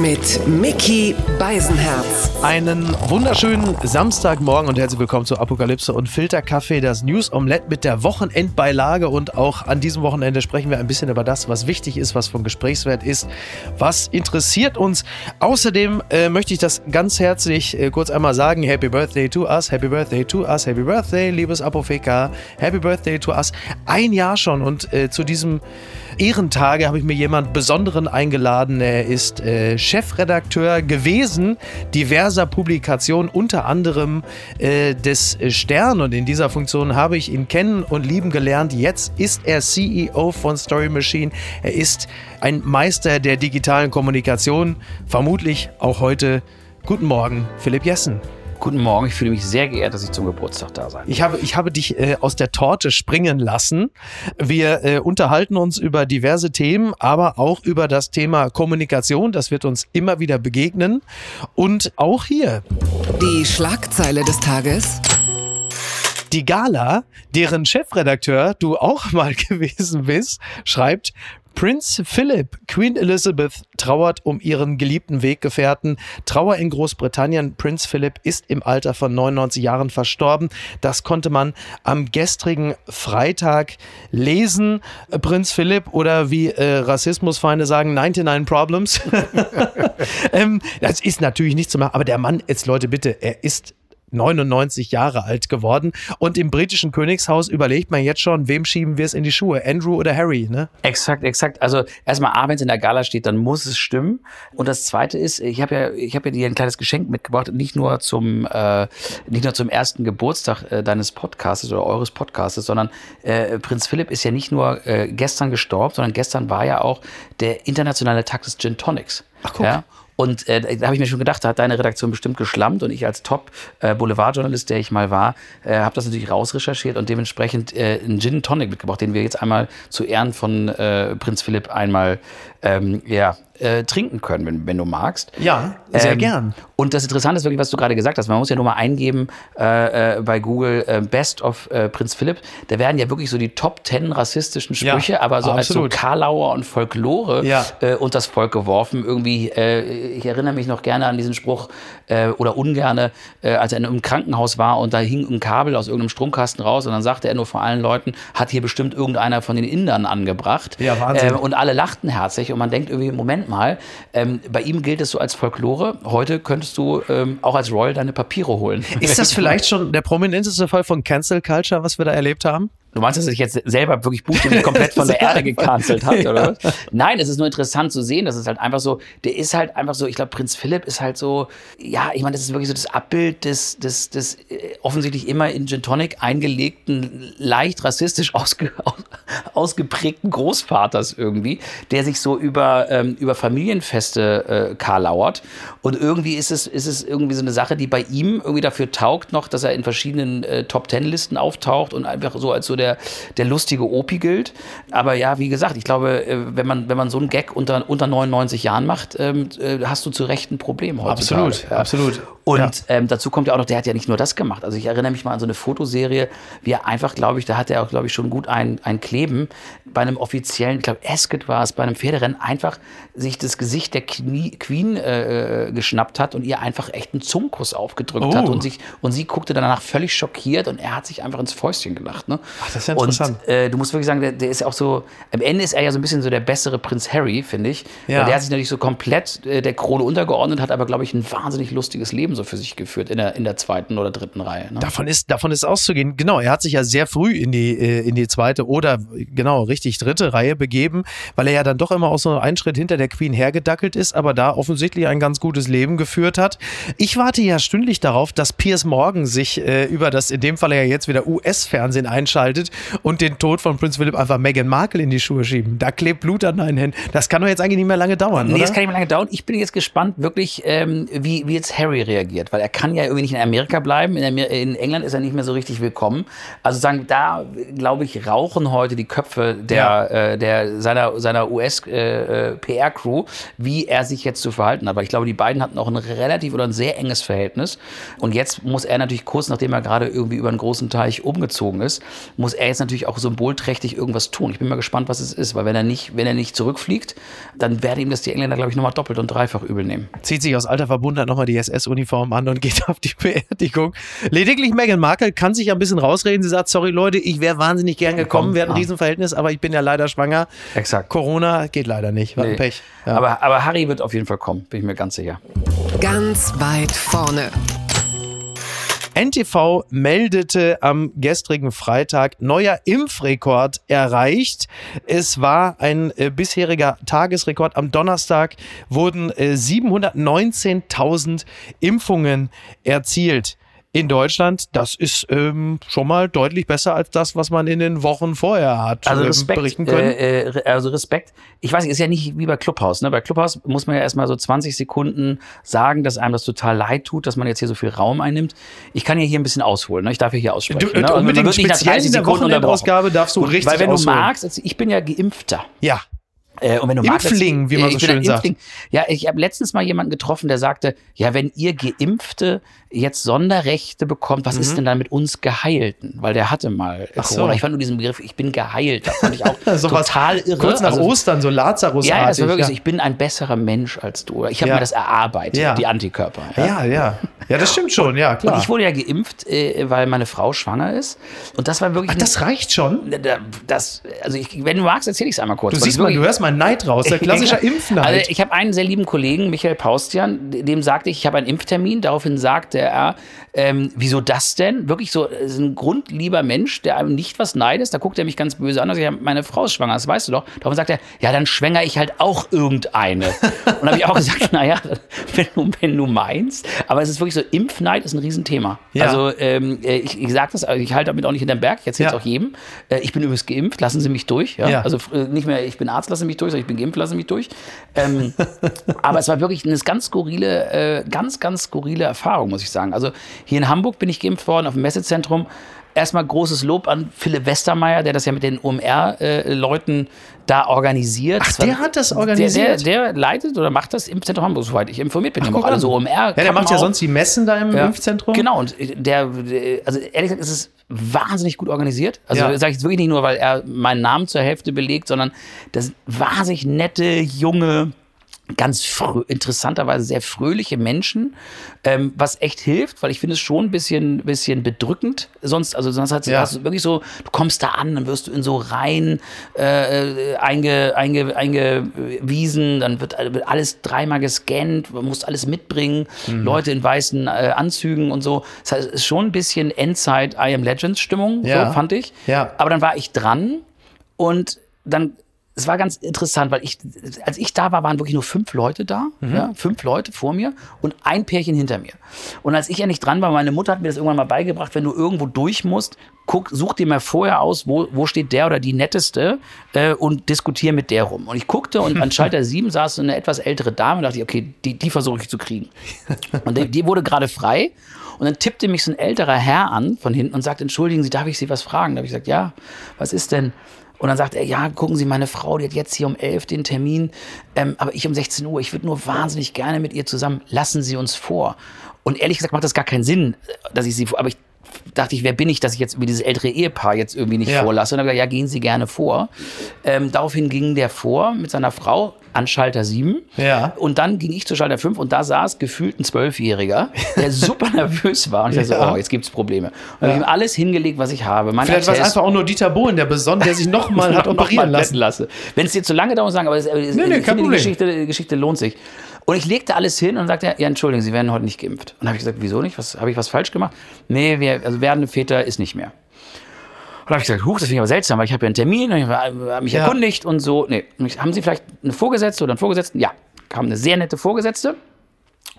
Mit Mickey Beisenherz. Einen wunderschönen Samstagmorgen und herzlich willkommen zu Apokalypse und Filterkaffee, das News Omelette mit der Wochenendbeilage. Und auch an diesem Wochenende sprechen wir ein bisschen über das, was wichtig ist, was von Gesprächswert ist, was interessiert uns. Außerdem äh, möchte ich das ganz herzlich äh, kurz einmal sagen: Happy Birthday to us, Happy Birthday to us, Happy Birthday, liebes Apotheka, Happy Birthday to us. Ein Jahr schon und äh, zu diesem Ehrentage habe ich mir jemand Besonderen eingeladen. Er ist äh, Chefredakteur gewesen diverser Publikationen, unter anderem äh, des Stern. Und in dieser Funktion habe ich ihn kennen und lieben gelernt. Jetzt ist er CEO von Story Machine. Er ist ein Meister der digitalen Kommunikation. Vermutlich auch heute. Guten Morgen, Philipp Jessen. Guten Morgen, ich fühle mich sehr geehrt, dass ich zum Geburtstag da sein Ich habe, ich habe dich äh, aus der Torte springen lassen. Wir äh, unterhalten uns über diverse Themen, aber auch über das Thema Kommunikation. Das wird uns immer wieder begegnen. Und auch hier. Die Schlagzeile des Tages. Die Gala, deren Chefredakteur du auch mal gewesen bist, schreibt, Prinz Philip, Queen Elizabeth trauert um ihren geliebten Weggefährten. Trauer in Großbritannien. Prinz Philip ist im Alter von 99 Jahren verstorben. Das konnte man am gestrigen Freitag lesen. Prinz Philip oder wie äh, Rassismusfeinde sagen, 99 Problems. ähm, das ist natürlich nicht zu machen, aber der Mann, jetzt Leute bitte, er ist 99 Jahre alt geworden. Und im britischen Königshaus überlegt man jetzt schon, wem schieben wir es in die Schuhe? Andrew oder Harry, ne? Exakt, exakt. Also erstmal A, wenn es in der Gala steht, dann muss es stimmen. Und das zweite ist, ich habe ja, ich habe ja dir ein kleines Geschenk mitgebracht, nicht nur zum, äh, nicht nur zum ersten Geburtstag äh, deines Podcastes oder eures Podcastes, sondern äh, Prinz Philipp ist ja nicht nur äh, gestern gestorben, sondern gestern war ja auch der internationale Tag des Gin Tonics. Ach, guck. Ja? Und äh, da habe ich mir schon gedacht, da hat deine Redaktion bestimmt geschlammt und ich als Top-Boulevardjournalist, äh, der ich mal war, äh, habe das natürlich rausrecherchiert und dementsprechend äh, einen Gin Tonic mitgebracht, den wir jetzt einmal zu Ehren von äh, Prinz Philipp einmal ähm, ja, äh, trinken können, wenn, wenn du magst. Ja, sehr Ähm, gern. Und das Interessante ist wirklich, was du gerade gesagt hast. Man muss ja nur mal eingeben äh, äh, bei Google äh, Best of äh, Prinz Philipp. Da werden ja wirklich so die Top 10 rassistischen Sprüche, Ja, aber so als so absolut. Karlauer und Folklore Ja. äh, und das Volk geworfen. Irgendwie, ich erinnere mich noch gerne an diesen Spruch oder ungerne, als er in einem Krankenhaus war und da hing ein Kabel aus irgendeinem Stromkasten raus und dann sagte er nur vor allen Leuten, hat hier bestimmt irgendeiner von den Indern angebracht. Ja, Wahnsinn. Äh, und alle lachten herzlich und man denkt irgendwie, Moment mal, ähm, bei ihm gilt es so als Folklore. Heute könntest du ähm, auch als Royal deine Papiere holen. Ist das vielleicht schon der prominenteste Fall von Cancel Culture, was wir da erlebt haben? Du meinst, dass sich jetzt selber wirklich buchstäblich komplett von der Erde gecancelt hat, oder was? Nein, es ist nur interessant zu sehen, dass es halt einfach so, der ist halt einfach so, ich glaube, Prinz Philipp ist halt so, ja, ich meine, das ist wirklich so das Abbild des, des, des äh, offensichtlich immer in Gin Tonic eingelegten, leicht rassistisch ausge, aus, ausgeprägten Großvaters irgendwie, der sich so über, ähm, über Familienfeste äh, karlauert. Und irgendwie ist es, ist es irgendwie so eine Sache, die bei ihm irgendwie dafür taugt noch, dass er in verschiedenen äh, Top-Ten-Listen auftaucht und einfach so als so der, der lustige Opi gilt. Aber ja, wie gesagt, ich glaube, äh, wenn man, wenn man so einen Gag unter, unter 99 Jahren macht, ähm, äh, hast du zu Recht ein Problem heutzutage. Absolut, absolut. Und Ja. ähm, dazu kommt ja auch noch, der hat ja nicht nur das gemacht. Also ich erinnere mich mal an so eine Fotoserie, wie er einfach, glaube ich, da hat er auch, glaube ich, schon gut ein, ein Kleben bei einem offiziellen, ich glaube, Ascot war es, bei einem Pferderennen einfach sich das Gesicht der Knie, Queen äh, geschnappt hat und ihr einfach echt einen Zungenkuss aufgedrückt Oh. hat und sich und sie guckte danach völlig schockiert und er hat sich einfach ins Fäustchen gelacht. Ne? Ach, das ist ja interessant. Und äh, du musst wirklich sagen, der, der ist auch so, am Ende ist er ja so ein bisschen so der bessere Prinz Harry, finde ich. Ja. Weil der hat sich natürlich so komplett äh, der Krone untergeordnet, hat aber, glaube ich, ein wahnsinnig lustiges Leben so für sich geführt in der, in der zweiten oder dritten Reihe. Ne? Davon ist, davon ist auszugehen. Genau, er hat sich ja sehr früh in die, äh, in die zweite oder genau richtig dritte Reihe begeben, weil er ja dann doch immer auch so einen Schritt hinter der Queen hergedackelt ist, aber da offensichtlich ein ganz gutes Leben geführt hat. Ich warte ja stündlich darauf, dass Piers Morgan sich äh, über das, in dem Fall ja jetzt wieder US-Fernsehen einschaltet und den Tod von Prinz Philipp einfach Meghan Markle in die Schuhe schieben. Da klebt Blut an deinen Händen. Das kann doch jetzt eigentlich nicht mehr lange dauern, Nee, oder? das kann nicht mehr lange dauern. Ich bin jetzt gespannt, wirklich, ähm, wie, wie jetzt Harry reagiert, weil er kann ja irgendwie nicht in Amerika bleiben. In, Amer in England ist er nicht mehr so richtig willkommen. Also sagen, da glaube ich, rauchen heute die Köpfe der, Ja. äh, der seiner, seiner US-PR-Crew, wie er sich jetzt zu verhalten hat. Weil ich glaube, die beiden hatten auch ein relativ oder ein sehr enges Verhältnis. Und jetzt muss er natürlich kurz, nachdem er gerade irgendwie über einen großen Teich umgezogen ist, muss er jetzt natürlich auch symbolträchtig irgendwas tun. Ich bin mal gespannt, was es ist, weil wenn er nicht, wenn er nicht zurückfliegt, dann werden ihm das die Engländer, glaube ich, nochmal doppelt und dreifach übel nehmen. Zieht sich aus alter Verbundenheit nochmal die SS-Uniform an und geht auf die Beerdigung. Lediglich Meghan Markle kann sich ja ein bisschen rausreden. Sie sagt, sorry Leute, ich wäre wahnsinnig gern gekommen, hatten ein ah. Riesenverhältnis, aber ich bin ja leider schwanger. Exakt. Corona geht leider nicht. War ein Nee. Pech. Ja. Aber, aber Harry wird auf jeden Fall kommen, bin ich mir ganz sicher. Ganz weit vorne. NTV meldete am gestrigen Freitag neuer Impfrekord erreicht. Es war ein äh, bisheriger Tagesrekord. Am Donnerstag wurden äh, 719.000 Impfungen erzielt. In Deutschland, das ist ähm, schon mal deutlich besser als das, was man in den Wochen vorher hat Also ähm, Respekt, berichten können. äh, äh, also Respekt. Ich weiß ist ja nicht wie bei Clubhouse. Ne? Bei Clubhouse muss man ja erstmal so 20 Sekunden sagen, dass einem das total leid tut, dass man jetzt hier so viel Raum einnimmt. Ich kann ja hier ein bisschen ausholen. Ne? Ich darf ja hier aussprechen. Du- ne? Also unbedingt speziell 30 in der. Wochenendausgabe darfst du Und richtig Weil wenn ausholen. du magst, also ich bin ja Geimpfter. ja, Äh, und wenn du Impfling, magst, wie man äh, so schön sagt. Impfling. Ja, ich habe letztens mal jemanden getroffen, der sagte, ja, wenn ihr Geimpfte jetzt Sonderrechte bekommt, was ist denn dann mit uns Geheilten? Weil der hatte mal Mhm. Ach so. Corona. Ich fand nur diesen Begriff, ich bin geheilt, das fand ich auch so was total irre. kurz nach Also, Ostern, so Lazarus-artig. ja, es war wirklich ja. so, ich bin ein besserer Mensch als du. Ich habe Ja. mir das erarbeitet, Ja. die Antikörper. ja, ja. Ja, das stimmt schon, ja, klar. Und ich wurde ja geimpft, äh, weil meine Frau schwanger ist. Und das war wirklich. Ach, das reicht schon? das, also ich, wenn du magst, erzähle ich es einmal kurz. Du siehst mal, du hörst mal Neid raus, der klassische Also Impfneid. ich habe einen sehr lieben Kollegen, Michael Paustian, dem sagte ich, ich habe einen Impftermin. Daraufhin sagte er, ähm, wieso das denn? Wirklich so, ist ein grundlieber Mensch, der einem nicht was neidet. Da guckt er mich ganz böse an und sagt, meine Frau ist schwanger, das weißt du doch. Daraufhin sagt er, ja, dann schwänger ich halt auch irgendeine. und habe ich auch gesagt, naja, wenn du, wenn du meinst. Aber es ist wirklich so, Impfneid ist ein Riesenthema. Ja. Also ähm, äh, ich, ich sage das, also ich halte damit auch nicht hinterm Berg, ich erzähle es Ja. auch jedem. Äh, ich bin übrigens geimpft, lassen Sie mich durch. Ja? Ja. Also äh, nicht mehr, ich bin Arzt, lassen Sie mich durch, ich bin geimpft, lassen Sie mich durch. Ähm, aber es war wirklich eine ganz skurrile, äh, ganz, ganz skurrile Erfahrung, muss ich sagen. Also hier in Hamburg bin ich geimpft worden, auf dem Messezentrum. Erstmal großes Lob an Philipp Westermeier, der das ja mit den OMR-Leuten da organisiert. Ach, der hat das organisiert? Der, der, der leitet oder macht das Impfzentrum Hamburg, soweit ich informiert bin. Guck auch alle so OMR. ja, der macht ja sonst die Messen da im ja. Impfzentrum. Genau, und der, der, also ehrlich gesagt, ist es wahnsinnig gut organisiert. Also Ja. sage ich jetzt wirklich nicht nur, weil er meinen Namen zur Hälfte belegt, sondern das wahnsinnig nette, junge, ganz interessanterweise sehr fröhliche Menschen, ähm, was echt hilft, weil ich finde es schon ein bisschen, bisschen bedrückend. Sonst, also sonst hat Ja. hast du wirklich so, du kommst da an, dann wirst du in so Reihen äh, einge, einge, eingewiesen, dann wird, wird alles dreimal gescannt, man muss alles mitbringen, Mhm. Leute in weißen äh, Anzügen und so. Das heißt, es ist schon ein bisschen Endzeit I Am Legends Stimmung, Ja. so fand ich. Ja. Aber dann war ich dran und dann es war ganz interessant, weil ich, als ich da war, waren wirklich nur fünf Leute da, Mhm. ja, fünf Leute vor mir und ein Pärchen hinter mir. Und als ich ja nicht dran war, meine Mutter hat mir das irgendwann mal beigebracht, wenn du irgendwo durch musst, guck, such dir mal vorher aus, wo, wo steht der oder die netteste äh, und diskutier mit der rum. Und ich guckte und an Schalter 7 saß so eine etwas ältere Dame und dachte ich, okay, die, die versuche ich zu kriegen. Und die, die wurde gerade frei. Und dann tippte mich so ein älterer Herr an von hinten und sagte, entschuldigen Sie, darf ich Sie was fragen? Da habe ich gesagt, ja, was ist denn? Und dann sagt er, ja, gucken Sie, meine Frau, die hat jetzt hier um 11 den Termin, ähm, aber ich um 16 Uhr. Ich würde nur wahnsinnig gerne mit ihr zusammen. Lassen Sie uns vor. Und ehrlich gesagt macht das gar keinen Sinn, dass ich sie vor. Aber ich dachte ich, wer bin ich, dass ich jetzt irgendwie dieses ältere Ehepaar jetzt irgendwie nicht Ja. vorlasse? Und dann habe ich gesagt, ja, gehen Sie gerne vor. Ähm, daraufhin ging der vor mit seiner Frau an Schalter 7. Ja. Und dann ging ich zu Schalter 5 und da saß gefühlt ein Zwölfjähriger, der super nervös war. Und ich dachte Ja. so, oh, jetzt gibt's Probleme. Und dann habe ihm alles hingelegt, was ich habe. Mein Vielleicht war es einfach auch nur Dieter Bohlen, der besonnen, der sich nochmal hat noch mal operieren retten lassen. lasse. Wenn es dir zu lange dauert, sagen, aber es, es, nee, finde, die. Geschichte, die Geschichte lohnt sich. Und ich legte alles hin und sagte, ja, entschuldigen, Sie werden heute nicht geimpft. Und habe ich gesagt, wieso nicht? Was, habe ich was falsch gemacht? Nee, wir, also werdende Väter ist nicht mehr. Und habe ich gesagt, huch, das finde ich aber seltsam, weil ich habe ja einen Termin, und ich habe mich Ja. erkundigt und so. Nee, Und haben Sie vielleicht eine Vorgesetzte oder einen Vorgesetzten? Ja, kam eine sehr nette Vorgesetzte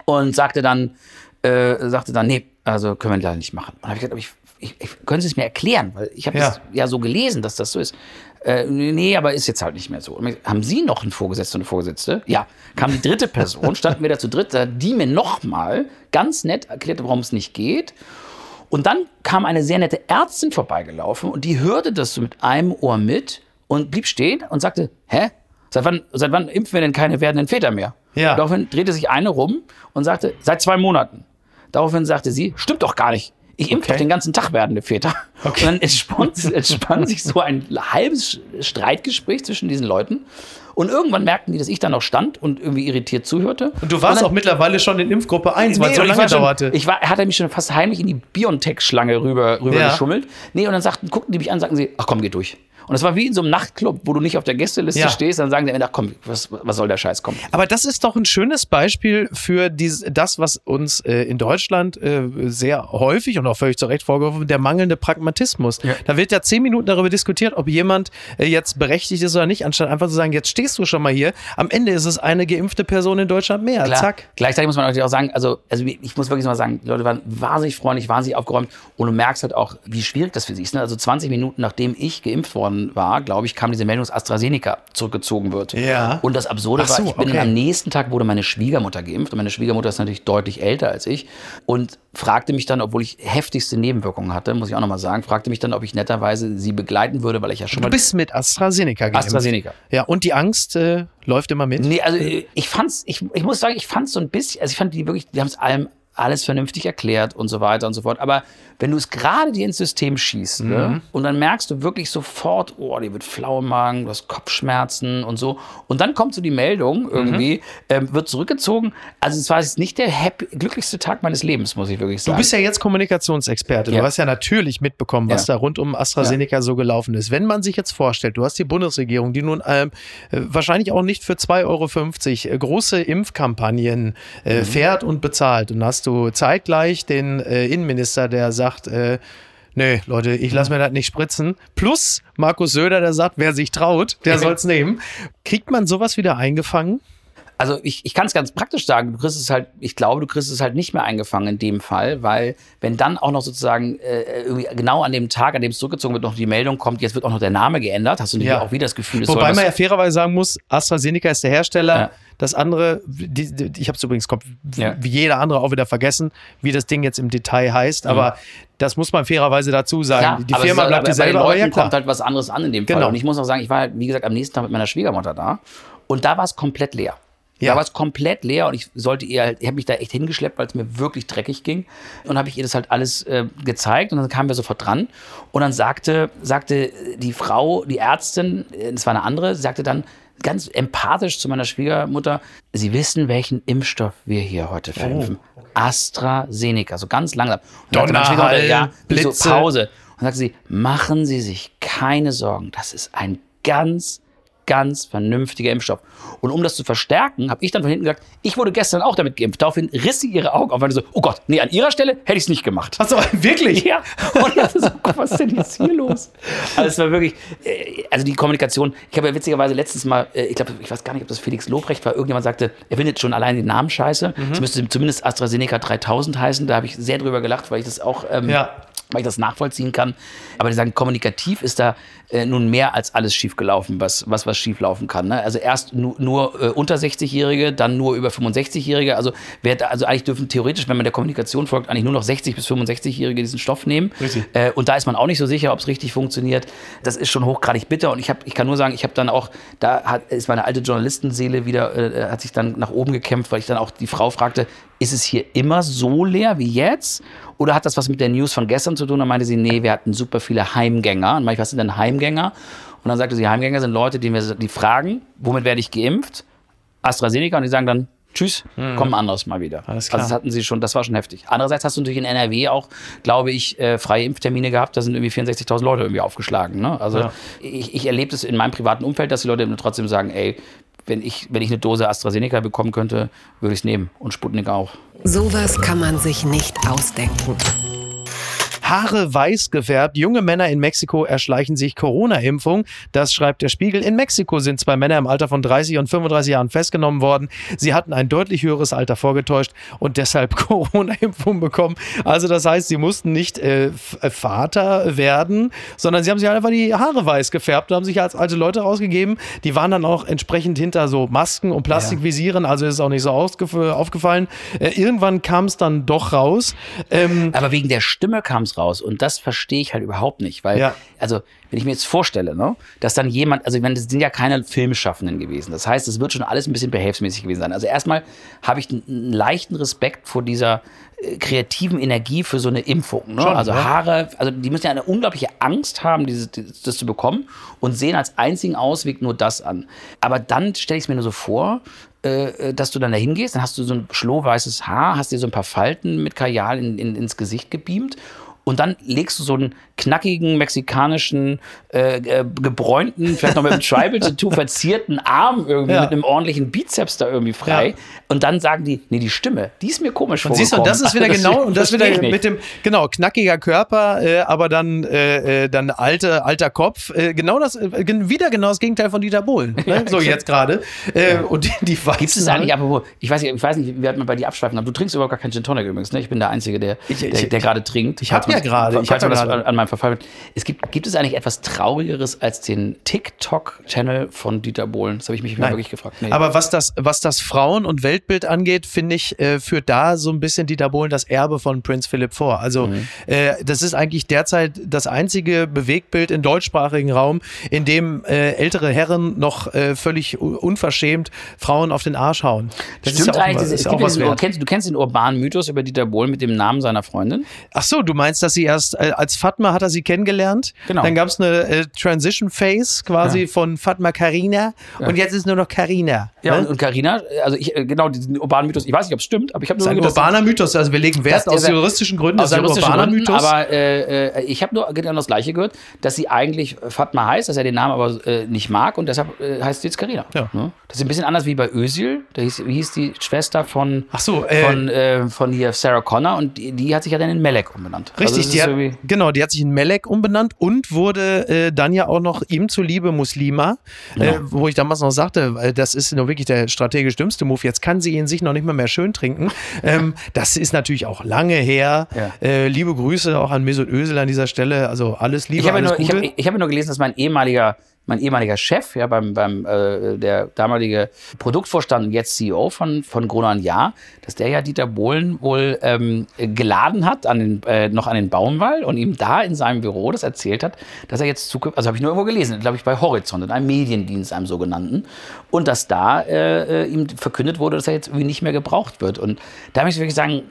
und sagte dann, äh, sagte dann, nee, also können wir leider nicht machen. Und habe ich gesagt, aber ich, ich, ich, können Sie es mir erklären? Weil ich habe Ja. das ja so gelesen, dass das so ist. Äh, nee, aber ist jetzt halt nicht mehr so. Haben Sie noch einen Vorgesetzten und eine Vorgesetzte? Ja. Kam die dritte Person, standen wir da zu dritt, die mir nochmal ganz nett erklärte, warum es nicht geht. Und dann kam eine sehr nette Ärztin vorbeigelaufen und die hörte das so mit einem Ohr mit und blieb stehen und sagte, hä? Seit wann, seit wann impfen wir denn keine werdenden Väter mehr? Ja. Daraufhin drehte sich eine rum und sagte, seit zwei Monaten. Daraufhin sagte sie, stimmt doch gar nicht. Ich impfe Okay. doch den ganzen Tag werdende Väter. Und dann entspann, entspann sich so ein halbes Streitgespräch zwischen diesen Leuten. Und irgendwann merkten die, dass ich da noch stand und irgendwie irritiert zuhörte. Und du warst dann- auch mittlerweile schon in Impfgruppe 1, weil es so und lange dauerte. Ich war, er hat mich schon fast heimlich in die Biontech-Schlange rüber, rüber Ja. geschummelt. Nee, und dann sagten, guckten die mich an, sagten sie, ach komm, geh durch. Und das war wie in so einem Nachtclub, wo du nicht auf der Gästeliste Ja. stehst, dann sagen die, ach komm, was, was soll der Scheiß kommen? Aber das ist doch ein schönes Beispiel für dies, das, was uns äh, in Deutschland äh, sehr häufig und auch völlig zu Recht vorgeworfen wird, der mangelnde Pragmatismus. Da wird ja zehn Minuten darüber diskutiert, ob jemand äh, jetzt berechtigt ist oder nicht, anstatt einfach zu sagen, jetzt stehst du schon mal hier. Am Ende ist es eine geimpfte Person in Deutschland mehr. Klar. Zack. Gleichzeitig muss man natürlich auch sagen, also, also ich muss wirklich mal sagen, die Leute waren wahnsinnig freundlich, wahnsinnig aufgeräumt und du merkst halt auch, wie schwierig das für sie ist. Ne? Also 20 Minuten nachdem ich geimpft worden war, glaube ich, kam diese Meldung, dass AstraZeneca zurückgezogen wird. Ja. Und das Absurde so, war, ich bin okay. am nächsten Tag wurde meine Schwiegermutter geimpft und meine Schwiegermutter ist natürlich deutlich älter als ich und fragte mich dann, obwohl ich heftigste Nebenwirkungen hatte, muss ich auch nochmal sagen, fragte mich dann, ob ich netterweise sie begleiten würde, weil ich ja schon Du mal bist mit AstraZeneca geimpft. AstraZeneca. Ja, und die Angst äh, läuft immer mit. Nee, also äh, ich fand's, ich, ich muss sagen, ich fand's so ein bisschen, also ich fand die wirklich, die haben es allem alles vernünftig erklärt und so weiter und so fort. Aber wenn du es gerade dir ins System schießt Mhm. ne, und dann merkst du wirklich sofort, oh, dir wird flau im Magen, du hast Kopfschmerzen und so. Und dann kommt so die Meldung irgendwie, Mhm. ähm, wird zurückgezogen. Also es war jetzt nicht der happy, glücklichste Tag meines Lebens, muss ich wirklich Du sagen. bist ja jetzt Kommunikationsexperte. Du Ja. hast ja natürlich mitbekommen, was Ja. da rund um AstraZeneca so gelaufen ist. Wenn man sich jetzt vorstellt, du hast die Bundesregierung, die nun ähm, äh, wahrscheinlich auch nicht für 2,50 Euro äh, große Impfkampagnen äh, fährt und bezahlt. Und hast du zeitgleich den äh, Innenminister, der sagt, äh, Nee, Leute, ich lasse mir das nicht spritzen. Plus Markus Söder, der sagt, wer sich traut, der Ja. soll's nehmen. Kriegt man sowas wieder eingefangen? Also ich, ich kann es ganz praktisch sagen, du kriegst es halt, ich glaube, du kriegst es halt nicht mehr eingefangen in dem Fall, weil wenn dann auch noch sozusagen äh, irgendwie genau an dem Tag, an dem es zurückgezogen wird, noch die Meldung kommt, jetzt wird auch noch der Name geändert, hast du nicht Ja. auch wieder das Gefühl, es Wobei soll man ja fairerweise sagen muss, AstraZeneca ist der Hersteller. Ja. Das andere, die, die, ich habe es übrigens Ja. wie jeder andere auch wieder vergessen, wie das Ding jetzt im Detail heißt. Aber das muss man fairerweise dazu sagen. Ja, die Firma ist- bleibt dieselbe, aber Leuten ja klar. kommt halt was anderes an in dem Fall. Genau. Und ich muss auch sagen, ich war, wie gesagt, am nächsten Tag mit meiner Schwiegermutter da und da war es komplett leer. Ja. Da war es komplett leer und ich sollte ihr halt, ich habe mich da echt hingeschleppt, weil es mir wirklich dreckig ging. Und habe ich ihr das halt alles äh, gezeigt und dann kamen wir sofort dran. Und dann sagte, sagte die Frau, die Ärztin, äh, das war eine andere, sie sagte dann ganz empathisch zu meiner Schwiegermutter, Sie wissen, welchen Impfstoff wir hier heute verimpfen. AstraZeneca, so ganz langsam. Donnerhall, ja, wie so Blitze. Pause. Und sagte sie, machen Sie sich keine Sorgen, das ist ein ganz, ganz vernünftiger Impfstoff. Und um das zu verstärken, habe ich dann von hinten gesagt, ich wurde gestern auch damit geimpft. Daraufhin riss sie ihre Augen auf, weil sie so, oh Gott, nee, an ihrer Stelle hätte ich es nicht gemacht. Achso, wirklich? Ja, und ich dachte so, was ist denn jetzt hier los? Also es war wirklich, äh, also die Kommunikation, ich habe ja witzigerweise letztens mal, äh, ich glaube, ich weiß gar nicht, ob das Felix Lobrecht war, irgendjemand sagte, er findet schon allein den Namen scheiße. Mhm. Es müsste zumindest AstraZeneca 3000 heißen, da habe ich sehr drüber gelacht, weil ich das auch... Ähm, Ja. Weil ich das nachvollziehen kann. Aber die sagen, kommunikativ ist da äh, nun mehr als alles schiefgelaufen, was, was, was schieflaufen kann. Ne? Also erst nu, nur äh, unter 60-Jährige, dann nur über 65-Jährige. Also, wer also eigentlich dürfen theoretisch, wenn man der Kommunikation folgt, eigentlich nur noch 60- bis 65-Jährige diesen Stoff nehmen. Richtig. Äh, und da ist man auch nicht so sicher, ob es richtig funktioniert. Das ist schon hochgradig bitter. Und ich, hab, ich kann nur sagen, ich habe dann auch, da hat, ist meine alte Journalistenseele wieder, äh, hat sich dann nach oben gekämpft, weil ich dann auch die Frau fragte, ist es hier immer so leer wie jetzt? Oder hat das was mit der News von gestern zu tun? Dann meinte sie, nee, wir hatten super viele Heimgänger. Und meinte ich, was sind denn Heimgänger? Und dann sagte sie, Heimgänger sind Leute, die, wir, die fragen, womit werde ich geimpft? AstraZeneca. Und die sagen dann, tschüss, kommen ein anderes Mal wieder. Also das hatten sie schon, das war schon heftig. Andererseits hast du natürlich in NRW auch, glaube ich, äh, freie Impftermine gehabt. Da sind irgendwie 64.000 Leute irgendwie aufgeschlagen. Ne? Also Ja. ich, ich erlebe das in meinem privaten Umfeld, dass die Leute trotzdem sagen, ey, wenn ich, wenn ich eine Dose AstraZeneca bekommen könnte, würde ich es nehmen. Und Sputnik auch. Sowas kann man sich nicht ausdenken. Haare weiß gefärbt. Junge Männer in Mexiko erschleichen sich Corona-Impfung. Das schreibt der Spiegel. In Mexiko sind zwei Männer im Alter von 30 und 35 Jahren festgenommen worden. Sie hatten ein deutlich höheres Alter vorgetäuscht und deshalb Corona-Impfung bekommen. Also das heißt, sie mussten nicht äh, äh, Vater werden, sondern sie haben sich einfach die Haare weiß gefärbt und haben sich als alte Leute rausgegeben. Die waren dann auch entsprechend hinter so Masken und Plastikvisieren. Also ist auch nicht so aufgefallen. Äh, irgendwann kam es dann doch raus. Ähm, Aber wegen der Stimme kam es raus. Raus. Und das verstehe ich halt überhaupt nicht, weil, Ja. also, wenn ich mir jetzt vorstelle, ne, dass dann jemand, also ich meine, das sind ja keine Filmschaffenden gewesen. Das heißt, es wird schon alles ein bisschen behelfsmäßig gewesen sein. Also erstmal habe ich einen, leichten Respekt vor dieser äh, kreativen Energie für so eine Impfung. Ne? Schon, also ja. Haare, also die müssen ja eine unglaubliche Angst haben, dieses, das zu bekommen und sehen als einzigen Ausweg nur das an. Aber dann stelle ich es mir nur so vor, äh, dass du dann da hingehst, dann hast du so ein schlohweißes Haar, hast dir so ein paar Falten mit Kajal in, in, ins Gesicht gebeamt und dann legst du so einen knackigen, mexikanischen, äh, äh, gebräunten, vielleicht noch mit einem Tribal-Tattoo verzierten Arm irgendwie Ja. mit einem ordentlichen Bizeps da irgendwie frei. Ja. Und dann sagen die, nee, die Stimme, die ist mir komisch Und siehst du, und das ist wieder genau, und das wieder mit dem, genau, knackiger Körper, äh, aber dann, äh, äh, dann alte, alter Kopf, äh, genau das, wieder genau das Gegenteil von Dieter Bohlen, ne? so jetzt gerade. Und die, die Gibt es eigentlich, apropos, ich weiß nicht, ich weiß nicht, wie hat man bei dir abschweifen, aber du trinkst überhaupt gar keinen Gin Tonic übrigens, ne? Ich bin der Einzige, der, Ich- ich- der, der gerade trinkt. ich hab Falls ja gerade, ich man ja das gerade. an meinem Verfall es gibt, gibt es eigentlich etwas Traurigeres als den TikTok-Channel von Dieter Bohlen? Das habe ich mich Nein. wirklich gefragt. Nee. Aber was das, was das Frauen- und Weltbild angeht, finde ich, äh, führt da so ein bisschen Dieter Bohlen das Erbe von Prinz Philipp vor. Also Mhm. äh, das ist eigentlich derzeit das einzige Bewegtbild im deutschsprachigen Raum, in dem äh, ältere Herren noch äh, völlig unverschämt Frauen auf den Arsch hauen. Das Stimmt ist ja auch, eigentlich, ist es auch was diesen, kennst, du kennst den urbanen Mythos über Dieter Bohlen mit dem Namen seiner Freundin? Ach so, du meinst, dass sie erst äh, als Fatma hat er sie kennengelernt. Genau. Dann gab es eine äh, Transition Phase quasi Ja. von Fatma Karina und jetzt ist nur noch Karina. Ja, ne? und, Carina, also ich, äh, genau, diesen urbanen Mythos, ich weiß nicht, ob es stimmt, aber ich habe Das nur ist ein gedacht, urbaner Mythos. Also wir legen Wert Das- aus juristischen Gründen. aus das ist ein urbaner Gründen, Mythos. aber äh, äh, ich habe nur genau das Gleiche gehört, dass sie eigentlich Fatma heißt, dass er den Namen aber äh, nicht mag und deshalb heißt sie jetzt Carina. Ja. Ne? Das ist ein bisschen anders wie bei Özil, da hieß, wie hieß die Schwester von, Ach so, von, von hier Sarah Connor und die, die hat sich ja dann in Melek umbenannt. Also Richtig, das die hat, genau, die hat sich in Melek umbenannt und wurde äh, dann ja auch noch ihm zuliebe Muslima, äh, wo ich damals noch sagte, äh, das ist nur wirklich der strategisch dümmste Move. Jetzt kann sie ihn sich noch nicht mal mehr schön trinken. ähm, das ist natürlich auch lange her. Ja. Äh, liebe Grüße auch an Mesut Özil an dieser Stelle. Also alles Liebe, Ich habe alles nur, Gute. hab, ich hab nur gelesen, dass mein ehemaliger, mein ehemaliger Chef, ja, beim, beim äh, der damalige Produktvorstand und jetzt CEO von, von Gruner Jahr, dass der ja Dieter Bohlen wohl ähm, geladen hat an den, äh, noch an den Baumwall und ihm da in seinem Büro das erzählt hat, dass er jetzt zukünftig, also habe ich nur irgendwo gelesen, glaube ich bei Horizont, in einem Mediendienst, einem sogenannten, und dass da äh, äh, ihm verkündet wurde, dass er jetzt irgendwie nicht mehr gebraucht wird. Und da muss ich wirklich sagen,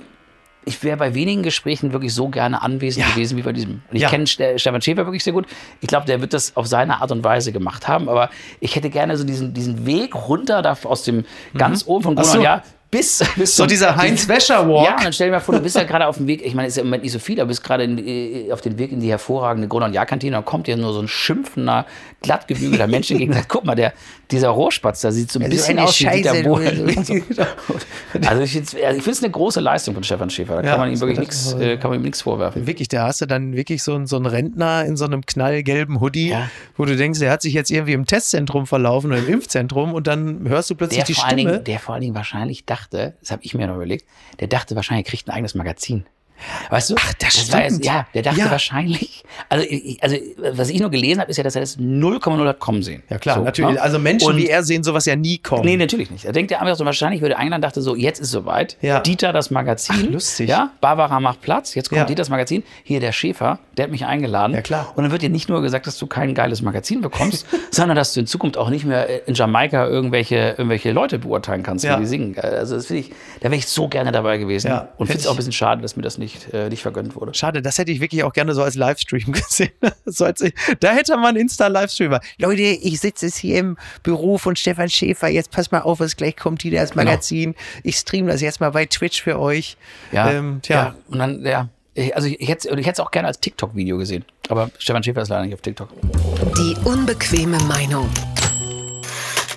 ich wäre bei wenigen Gesprächen wirklich so gerne anwesend Ja. gewesen wie bei diesem. Und ich Ja. kenne Ste- Stefan Schäfer wirklich sehr gut. Ich glaube, der wird das auf seine Art und Weise gemacht haben. Aber ich hätte gerne so diesen, diesen Weg runter da aus dem ganz oben von Mhm. Gunnar so. ja, bis, bis So dieser Heinz-Wäscher-Walk. Ja, und dann stell dir mal vor, du bist ja gerade auf dem Weg, ich meine, es ist im Moment nicht so viel, aber bist gerade in- äh, auf dem Weg in die hervorragende Gruner- und Jahr-Kantine, dann kommt dir nur so ein schimpfender, glattgebügelter Mensch entgegen und sagt, guck mal, der, dieser Rohrspatz, da sieht so ein bisschen eine aus wie Dieter Bohlen. Also ich finde es ich eine große Leistung von Stefan Schäfer, da Ja, kann man ihm wirklich nichts äh, kann man ihm nichts vorwerfen. Wirklich, da hast du dann wirklich so, einen- so einen Rentner in so einem knallgelben Hoodie, Ja. wo du denkst, der hat sich jetzt irgendwie im Testzentrum verlaufen oder im Impfzentrum und dann hörst du plötzlich Der die Stimme. Dingen, der vor allen Dingen wahrscheinlich dachte, das habe ich mir noch überlegt, der dachte wahrscheinlich, er kriegt ein eigenes Magazin. Weißt du? Ach, das war stimmt. jetzt, ja, der dachte Ja. wahrscheinlich. Also, also, was ich nur gelesen habe, ist ja, dass er das 0,0 hat kommen sehen. ja klar, So, natürlich. ne? Also Menschen Und- wie er sehen sowas ja nie kommen. Nee, natürlich nicht. Er denkt ja einfach so, wahrscheinlich würde eingeladen, dachte so, jetzt ist soweit. Ja. Dieter das Magazin. Ach, lustig. Ja, Barbara macht Platz. Jetzt kommt Ja. Dieter das Magazin. Hier der Schäfer, der hat mich eingeladen. Ja, klar. Und dann wird dir nicht nur gesagt, dass du kein geiles Magazin bekommst, sondern dass du in Zukunft auch nicht mehr in Jamaika irgendwelche, irgendwelche Leute beurteilen kannst, Ja. wie die singen. Also das finde ich, da wäre ich so gerne dabei gewesen. Ja, Und finde es auch ein bisschen schade, dass mir das nicht, äh, nicht vergönnt wurde. Schade, das hätte ich wirklich auch gerne so als Livestream gesehen. so als, da hätte man Insta-Livestreamer. Leute, ich sitze jetzt hier im Büro von Stefan Schäfer. Jetzt pass mal auf, was gleich kommt, die das Magazin. Ich streame das jetzt mal bei Twitch für euch. Ja, Ähm, tja. ja. Und dann, ja. Ich, also ich hätte ich es auch gerne als TikTok-Video gesehen. Aber Stefan Schäfer ist leider nicht auf TikTok. Die unbequeme Meinung.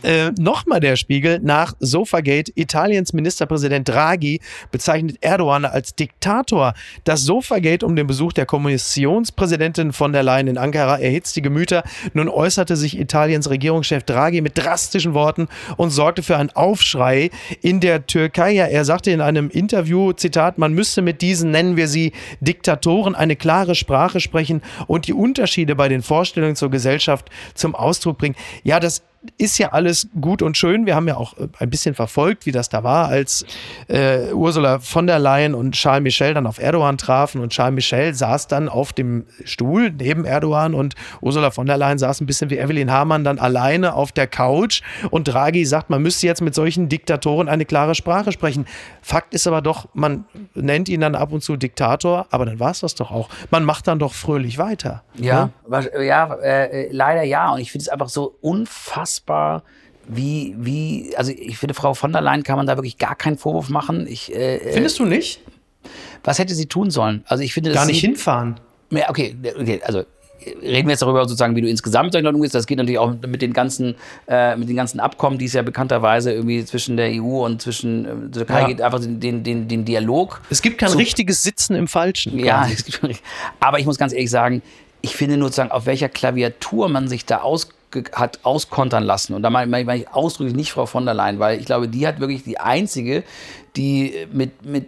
Äh, Nochmal der Spiegel nach Sofagate. Italiens Ministerpräsident Draghi bezeichnet Erdogan als Diktator. Das Sofagate um den Besuch der Kommissionspräsidentin von der Leyen in Ankara erhitzt die Gemüter. Nun äußerte sich Italiens Regierungschef Draghi mit drastischen Worten und sorgte für einen Aufschrei in der Türkei. Ja, Er sagte in einem Interview, Zitat, man müsste mit diesen, nennen wir sie Diktatoren, eine klare Sprache sprechen und die Unterschiede bei den Vorstellungen zur Gesellschaft zum Ausdruck bringen. Ja, das ist ja alles gut und schön. Wir haben ja auch äh, ein bisschen verfolgt, wie das da war, als äh, Ursula von der Leyen und Charles Michel dann auf Erdogan trafen und Charles Michel saß dann auf dem Stuhl neben Erdogan und Ursula von der Leyen saß ein bisschen wie Evelyn Hamann dann alleine auf der Couch und Draghi sagt, man müsste jetzt mit solchen Diktatoren eine klare Sprache sprechen. Fakt ist aber doch, man nennt ihn dann ab und zu Diktator, aber dann war es das doch auch. Man macht dann doch fröhlich weiter. Ja, ne? ja, äh, leider ja. Und ich finde es einfach so unfassbar wie, wie, also ich finde, Frau von der Leyen kann man da wirklich gar keinen Vorwurf machen. Ich, äh, äh Findest du nicht? Was hätte sie tun sollen? Also ich finde, gar nicht hinfahren. Ja, okay, okay, also reden wir jetzt darüber sozusagen, wie du insgesamt mit Leuten umgehst. Das geht natürlich auch mit den ganzen, äh, mit den ganzen Abkommen, die es ja bekannterweise irgendwie zwischen der EU und zwischen äh, Türkei ja. geht, einfach den, den, den Dialog. Es gibt kein so, richtiges Sitzen im Falschen. Ja, aber ich muss ganz ehrlich sagen, ich finde nur sozusagen, auf welcher Klaviatur man sich da aus hat auskontern lassen. Und da meine ich ausdrücklich nicht Frau von der Leyen, weil ich glaube, die hat wirklich die einzige, die mit, mit,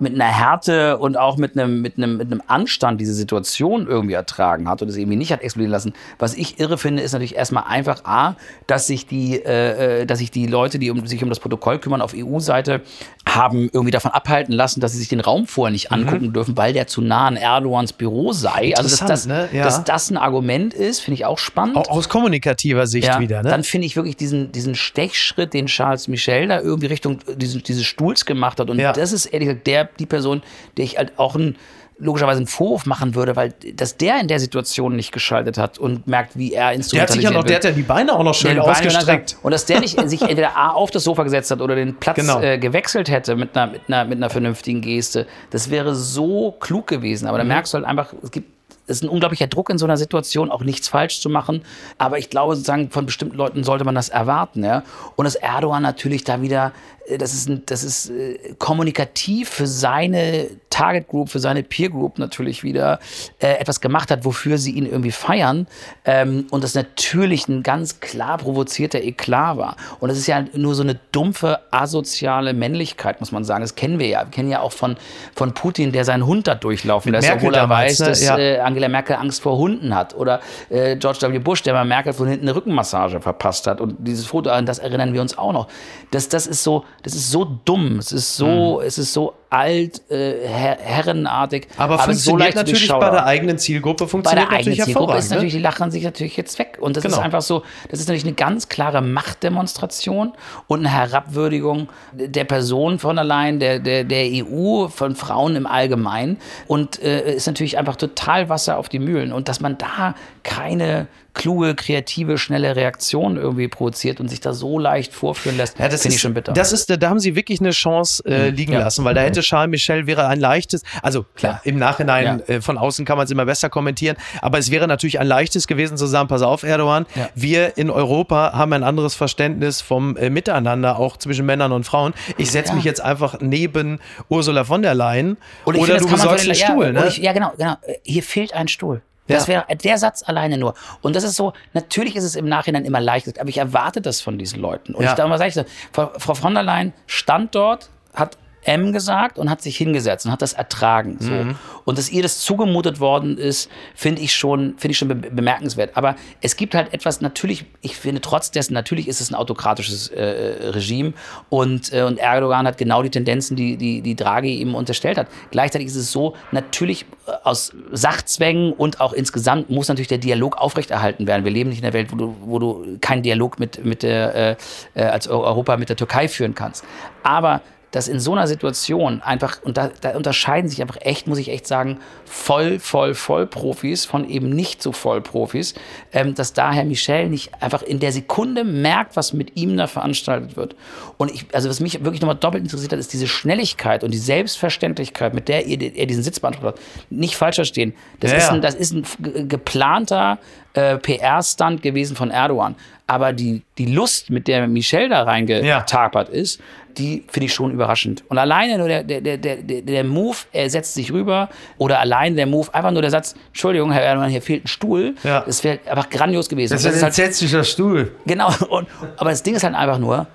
mit einer Härte und auch mit einem, mit, einem, mit einem Anstand diese Situation irgendwie ertragen hat und es irgendwie nicht hat explodieren lassen. Was ich irre finde, ist natürlich erstmal einfach A, dass sich die, äh, äh, dass sich die Leute, die um, sich um das Protokoll kümmern auf EU-Seite, haben irgendwie davon abhalten lassen, dass sie sich den Raum vorher nicht mhm. angucken mhm. dürfen, weil der zu nah an Erdogans Büro sei. Also dass das, ne? ja. dass das ein Argument ist, finde ich auch spannend. Auch aus kommunikativer Sicht ja, wieder. Ne? Dann finde ich wirklich diesen, diesen Stechschritt, den Charles Michel da irgendwie Richtung dieses, dieses Stuhls gemacht hat. Und ja. das ist ehrlich gesagt der, die Person, der ich halt auch ein logischerweise einen Vorwurf machen würde, weil dass der in der Situation nicht geschaltet hat und merkt, wie er instrumentalisiert Der hat sich ja noch, der hat ja die Beine auch noch schön ausgestreckt. Und dass der nicht sich entweder A auf das Sofa gesetzt hat oder den Platz genau. äh, gewechselt hätte mit einer, mit, einer, mit einer vernünftigen Geste, das wäre so klug gewesen. Aber da mhm. merkst du halt einfach, es gibt es ist ein unglaublicher Druck in so einer Situation, auch nichts falsch zu machen. Aber ich glaube, sozusagen von bestimmten Leuten sollte man das erwarten. Ja? Und dass Erdogan natürlich da wieder das ist, ein, das ist äh, kommunikativ für seine Target Group, für seine Peer Group natürlich wieder äh, etwas gemacht hat, wofür sie ihn irgendwie feiern. Ähm, und das natürlich ein ganz klar provozierter Eklat war. Und das ist ja nur so eine dumpfe, asoziale Männlichkeit, muss man sagen. Das kennen wir ja. Wir kennen ja auch von, von Putin, der seinen Hund da durchlaufen lässt, obwohl er weiß, ne? dass ja. äh, Angela Merkel Angst vor Hunden hat. Oder äh, George W. Bush, der mal Merkel von hinten eine Rückenmassage verpasst hat. Und dieses Foto, an das erinnern wir uns auch noch. Das, das ist so, das ist so dumm, es ist so, mhm. es ist so alt, äh, her herrenartig. Aber, aber funktioniert so natürlich bei der eigenen Zielgruppe funktioniert bei der eigenen Zielgruppe ist natürlich, die lachen sich natürlich jetzt weg. Und das genau. ist einfach so, das ist natürlich eine ganz klare Machtdemonstration und eine Herabwürdigung der Person von allein, der, der, der EU, von Frauen im Allgemeinen. Und äh, ist natürlich einfach total Wasser auf die Mühlen. Und dass man da keine kluge, kreative, schnelle Reaktion irgendwie provoziert und sich da so leicht vorführen lässt, ja, finde ich schon bitter. Das ist, da haben sie wirklich eine Chance äh, mhm. liegen ja. lassen, weil da hätte Charles Michel wäre ein leichtes, also klar, ja. im Nachhinein äh, von außen kann man es immer besser kommentieren, aber es wäre natürlich ein leichtes gewesen zu sagen, pass auf, Erdogan, wir in Europa haben ein anderes Verständnis vom äh, Miteinander, auch zwischen Männern und Frauen. Ich setze mich jetzt einfach neben Ursula von der Leyen oder find, du besorgst einen Stuhl. Ne? Ich, ja, genau, genau. Hier fehlt ein Stuhl. Das ja. wäre der Satz alleine nur. Und das ist so, natürlich ist es im Nachhinein immer leicht, aber ich erwarte das von diesen Leuten. Und ja. ich da mal sage ich so, Frau von der Leyen stand dort, hat M gesagt und hat sich hingesetzt und hat das ertragen. So. Mhm. Und dass ihr das zugemutet worden ist, finde ich schon, finde ich schon bemerkenswert. Aber es gibt halt etwas, natürlich, ich finde trotz dessen, natürlich ist es ein autokratisches äh, Regime und, äh, und Erdogan hat genau die Tendenzen, die, die, die Draghi ihm unterstellt hat. Gleichzeitig ist es so, natürlich äh, aus Sachzwängen und auch insgesamt muss natürlich der Dialog aufrechterhalten werden. Wir leben nicht in einer Welt, wo du, wo du keinen Dialog mit, mit der, äh, äh als Europa mit der Türkei führen kannst. Aber dass in so einer Situation einfach, und da, da, unterscheiden sich einfach echt, muss ich echt sagen, voll, voll, voll Profis von eben nicht so voll Profis, ähm, dass da Herr Michel nicht einfach in der Sekunde merkt, was mit ihm da veranstaltet wird. Und ich, also was mich wirklich nochmal doppelt interessiert hat, ist diese Schnelligkeit und die Selbstverständlichkeit, mit der er, er diesen Sitz beantwortet hat. Nicht falsch verstehen. Das, ja, ist, ein, das ist ein geplanter äh, PR-Stunt gewesen von Erdogan. Aber die, die Lust, mit der Michel da reingetapert ja. ist, die finde ich schon überraschend. Und alleine nur der, der, der, der, der Move, er setzt sich rüber, oder allein der Move, einfach nur der Satz, Entschuldigung, Herr Erdogan, hier fehlt ein Stuhl, ja. das wäre einfach grandios gewesen. Das, das ist ein entsetzlicher halt, Stuhl. Genau, und, aber das Ding ist halt einfach nur,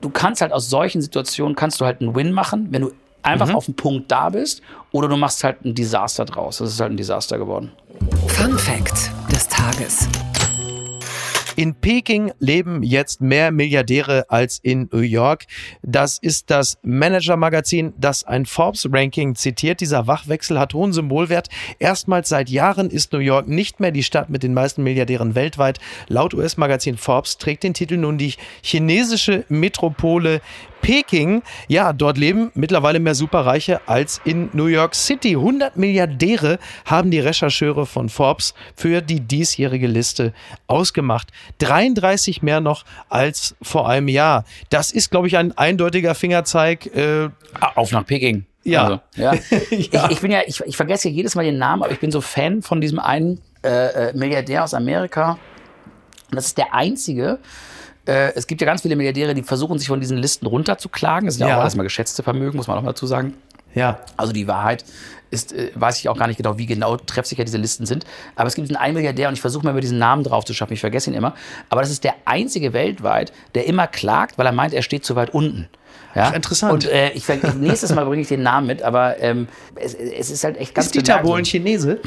du kannst halt aus solchen Situationen, kannst du halt einen Win machen, wenn du einfach mhm. auf dem Punkt da bist, oder du machst halt ein Desaster draus. Das ist halt ein Desaster geworden. Fun Fact des Tages. In Peking leben jetzt mehr Milliardäre als in New York. Das ist das Manager-Magazin, das ein Forbes-Ranking zitiert. Dieser Wachwechsel hat hohen Symbolwert. Erstmals seit Jahren ist New York nicht mehr die Stadt mit den meisten Milliardären weltweit. Laut US-Magazin Forbes trägt den Titel nun die chinesische Metropole Peking, ja, dort leben mittlerweile mehr Superreiche als in New York City. 100 Milliardäre haben die Rechercheure von Forbes für die diesjährige Liste ausgemacht. 33 mehr noch als vor einem Jahr. Das ist, glaube ich, ein eindeutiger Fingerzeig. Äh, Auf nach Peking. Ja. Also, ja. ja. Ich, ich, bin ja, ich, ich vergesse jedes Mal den Namen, aber ich bin so Fan von diesem einen äh, äh Milliardär aus Amerika. Und das ist der einzige, äh, es gibt ja ganz viele Milliardäre, die versuchen, sich von diesen Listen runterzuklagen. Das sind ja, ja auch alles mal geschätzte Vermögen, muss man auch mal dazu sagen. Ja. Also die Wahrheit ist, äh, weiß ich auch gar nicht genau, wie genau treffsicher diese Listen sind. Aber es gibt einen Milliardär und ich versuche mal über diesen Namen drauf zu schaffen. Ich vergesse ihn immer. Aber das ist der einzige weltweit, der immer klagt, weil er meint, er steht zu weit unten. Ja? Interessant. Und äh, ich, nächstes Mal bringe ich den Namen mit, aber ähm, es, es, ist halt echt ganz Ist Dieter Bohlen Chinese?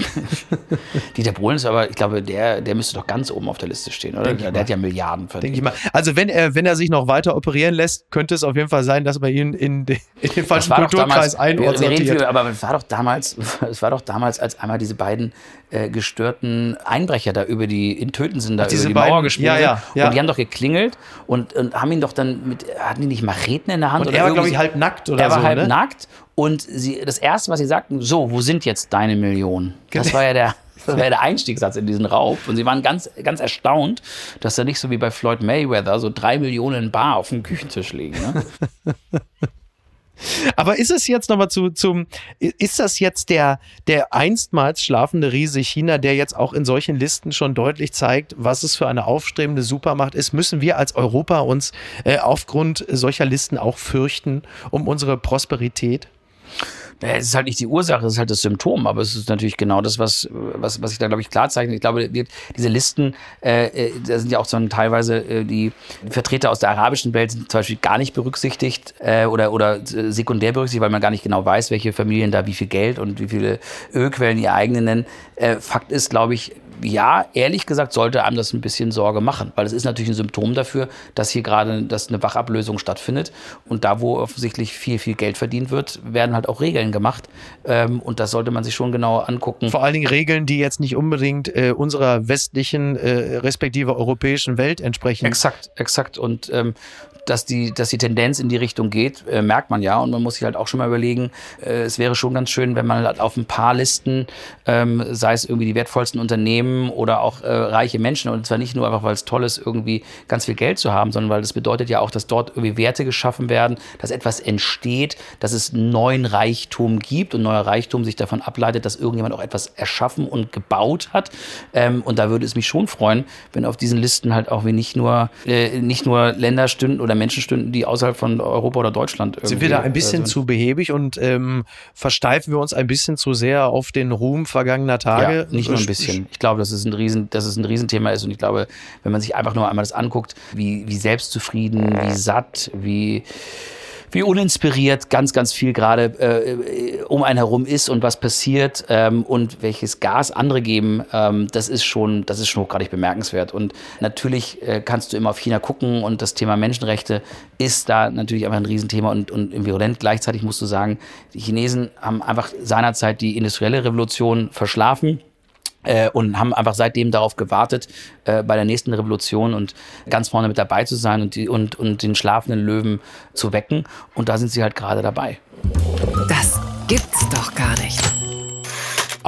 Dieter Bohlen ist aber, ich glaube, der, der müsste doch ganz oben auf der Liste stehen, oder? Der, der hat ja Milliarden verdient. Denke ich mal. Also wenn er, wenn er sich noch weiter operieren lässt, könnte es auf jeden Fall sein, dass man ihn in, den, in den falschen Kulturkreis einordnet. Aber es war doch damals, es war doch damals, als einmal diese beiden äh, gestörten Einbrecher da über die, in Töten sind da Ach, über die beiden, Mauer gesprungen. Ja, ja, ja. Und die haben doch geklingelt und, und haben ihn doch dann mit, hatten die nicht Macheten in der Hand? Und er war, glaube ich, halb nackt oder er so. Er war halb ne? nackt und sie, das Erste, was sie sagten, so, wo sind jetzt deine Millionen? Das war ja der, das war ja der Einstiegssatz in diesen Raub. Und sie waren ganz, ganz erstaunt, dass da nicht so wie bei Floyd Mayweather so drei Millionen Bar auf dem Küchentisch liegen. Ne? Aber ist es jetzt nochmal zu, zum, ist das jetzt der, der einstmals schlafende Riese China, der jetzt auch in solchen Listen schon deutlich zeigt, was es für eine aufstrebende Supermacht ist? Müssen wir als Europa uns äh, aufgrund solcher Listen auch fürchten um unsere Prosperität? Es ist halt nicht die Ursache, es ist halt das Symptom, aber es ist natürlich genau das, was, was, was ich da, glaube ich, klar zeichne. Ich glaube, diese Listen, äh, äh, da sind ja auch so teilweise äh, die Vertreter aus der arabischen Welt sind zum Beispiel gar nicht berücksichtigt äh, oder, oder äh, sekundär berücksichtigt, weil man gar nicht genau weiß, welche Familien da wie viel Geld und wie viele Ölquellen ihr eigene nennen. Äh, Fakt ist, glaube ich, ja, ehrlich gesagt sollte einem das ein bisschen Sorge machen, weil es ist natürlich ein Symptom dafür, dass hier gerade dass eine Wachablösung stattfindet. Und da, wo offensichtlich viel, viel Geld verdient wird, werden halt auch Regeln gemacht. Ähm, und das sollte man sich schon genau angucken. Vor allen Dingen Regeln, die jetzt nicht unbedingt äh, unserer westlichen, äh, respektive europäischen Welt entsprechen. Exakt, exakt. Und ähm, dass die, dass die Tendenz in die Richtung geht, äh, merkt man ja. Und man muss sich halt auch schon mal überlegen, äh, es wäre schon ganz schön, wenn man halt auf ein paar Listen, ähm, sei es irgendwie die wertvollsten Unternehmen oder auch äh, reiche Menschen, und zwar nicht nur einfach, weil es toll ist, irgendwie ganz viel Geld zu haben, sondern weil das bedeutet ja auch, dass dort irgendwie Werte geschaffen werden, dass etwas entsteht, dass es neuen Reichtum gibt und neuer Reichtum sich davon ableitet, dass irgendjemand auch etwas erschaffen und gebaut hat. Ähm, und da würde es mich schon freuen, wenn auf diesen Listen halt auch wie nicht nur, äh, nicht nur Länder stünden oder Menschen stünden, die außerhalb von Europa oder Deutschland irgendwie. Sind wir da ein bisschen also, zu behäbig und ähm, versteifen wir uns ein bisschen zu sehr auf den Ruhm vergangener Tage? Ja, nicht nur ein bisschen. Ich glaube, dass es ein Riesen, dass es ein Riesenthema ist und ich glaube, wenn man sich einfach nur einmal das anguckt, wie, wie selbstzufrieden, wie satt, wie wie uninspiriert ganz, ganz viel gerade äh, um einen herum ist und was passiert ähm, und welches Gas andere geben, ähm, das ist schon, das ist schon hochgradig bemerkenswert. Und natürlich äh, kannst du immer auf China gucken und das Thema Menschenrechte ist da natürlich einfach ein Riesenthema und, und virulent. Gleichzeitig musst du sagen, die Chinesen haben einfach seinerzeit die industrielle Revolution verschlafen äh, und haben einfach seitdem darauf gewartet, äh, bei der nächsten Revolution und ganz vorne mit dabei zu sein und, die, und, und den schlafenden Löwen zu wecken. Und da sind sie halt gerade dabei. Das gibt's doch gar nicht.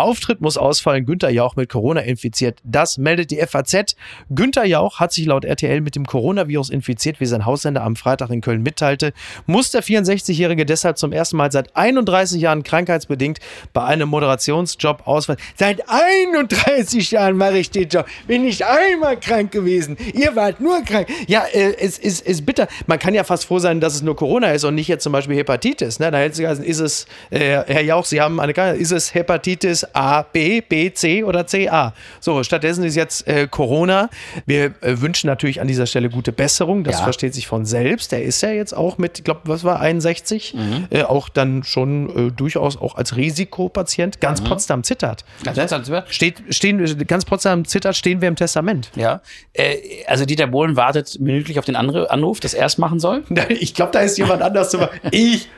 Auftritt muss ausfallen. Günther Jauch mit Corona infiziert. Das meldet die FAZ. Günther Jauch hat sich laut RTL mit dem Coronavirus infiziert, wie sein Haussender am Freitag in Köln mitteilte. Muss der 64-Jährige deshalb zum ersten Mal seit 31 Jahren krankheitsbedingt bei einem Moderationsjob ausfallen. Seit 31 Jahren mache ich den Job. Bin nicht einmal krank gewesen. Ihr wart nur krank. Ja, äh, es ist, ist bitter. Man kann ja fast froh sein, dass es nur Corona ist und nicht jetzt zum Beispiel Hepatitis. Ne? Da hätte es ist es, äh, Herr Jauch, Sie haben eine Krankheit, ist es Hepatitis A, B, B, C oder C, A. So, stattdessen ist jetzt äh, Corona. Wir äh, wünschen natürlich an dieser Stelle gute Besserung. Das Ja. versteht sich von selbst. Der ist ja jetzt auch mit, ich glaube, was war 61, äh, auch dann schon äh, durchaus auch als Risikopatient. Ganz Potsdam zittert. Ganz Ne? Potsdam zittert. Steht, stehen, ganz Potsdam zittert, stehen wir im Testament. Ja. Äh, also Dieter Bohlen wartet minütlich auf den andere Anruf, dass er es machen soll. Ich glaube, da ist jemand anders zu machen. Ich,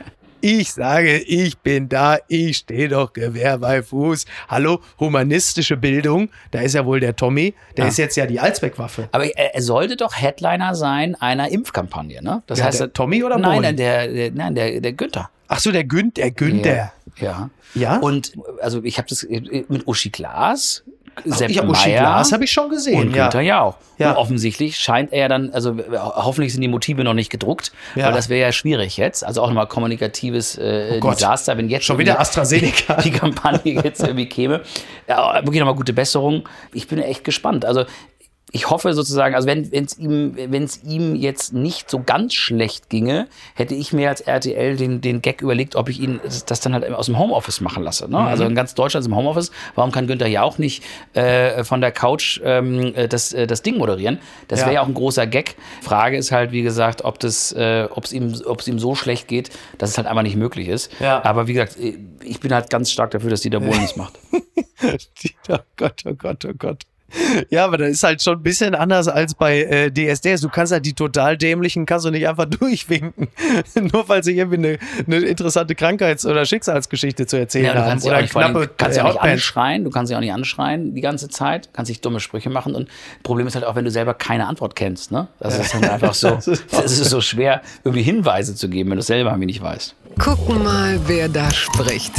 ich sage, ich bin da, ich stehe doch Gewehr bei Fuß. Hallo, humanistische Bildung, da ist ja wohl der Tommy, der Ja. ist jetzt ja die Allzweckwaffe. Aber er, sollte doch Headliner sein einer Impfkampagne, ne? Das Ja, heißt, der Tommy oder Nein, Bohlen? nein, der, der, nein, der, der Günther. Ach so, der Günther, der Günther. Ja. Ja? Und also ich habe das mit Uschi Glas, Sepp Ich habe Uschi Meyer Glas habe ich schon gesehen. und. Günther ja auch. Ja. Und offensichtlich scheint er dann, also äh, hoffentlich sind die Motive noch nicht gedruckt, Ja. weil das wäre ja schwierig jetzt. Also auch nochmal kommunikatives äh, Oh. Desaster, wenn jetzt Schon wieder AstraZeneca. die Kampagne jetzt irgendwie käme. Ja, wirklich nochmal gute Besserung. Ich bin echt gespannt. Also ich hoffe sozusagen, also wenn es ihm, wenn es ihm jetzt nicht so ganz schlecht ginge, hätte ich mir als RTL den, den Gag überlegt, ob ich ihn das, das dann halt aus dem Homeoffice machen lasse. Ne? Also in ganz Deutschland ist im Homeoffice. Warum kann Günther ja auch nicht äh, von der Couch ähm, äh, das, äh, das Ding moderieren? Das Ja. wäre ja auch ein großer Gag. Frage ist halt, wie gesagt, ob das, äh, ob es ihm, ob es ihm so schlecht geht, dass es halt einfach nicht möglich ist. Ja. Aber wie gesagt, ich bin halt ganz stark dafür, dass Dieter Bohlen es macht. Oh Gott, oh Gott, oh Gott. Ja, aber das ist halt schon ein bisschen anders als bei äh, DSDS. Du kannst halt die total dämlichen, kannst du nicht einfach durchwinken. Nur weil sie irgendwie eine, eine interessante Krankheits- oder Schicksalsgeschichte zu erzählen Ja, du haben. kannst sie Oder auch nicht, vor allem, knappe kannst sie auch nicht anschreien, du kannst sie auch nicht anschreien die ganze Zeit, kannst nicht dumme Sprüche machen und Problem ist halt auch, wenn du selber keine Antwort kennst, ne? Das ist dann einfach so, Das ist- es ist so schwer, irgendwie Hinweise zu geben, wenn du es selber irgendwie nicht weißt. Gucken mal, wer da spricht.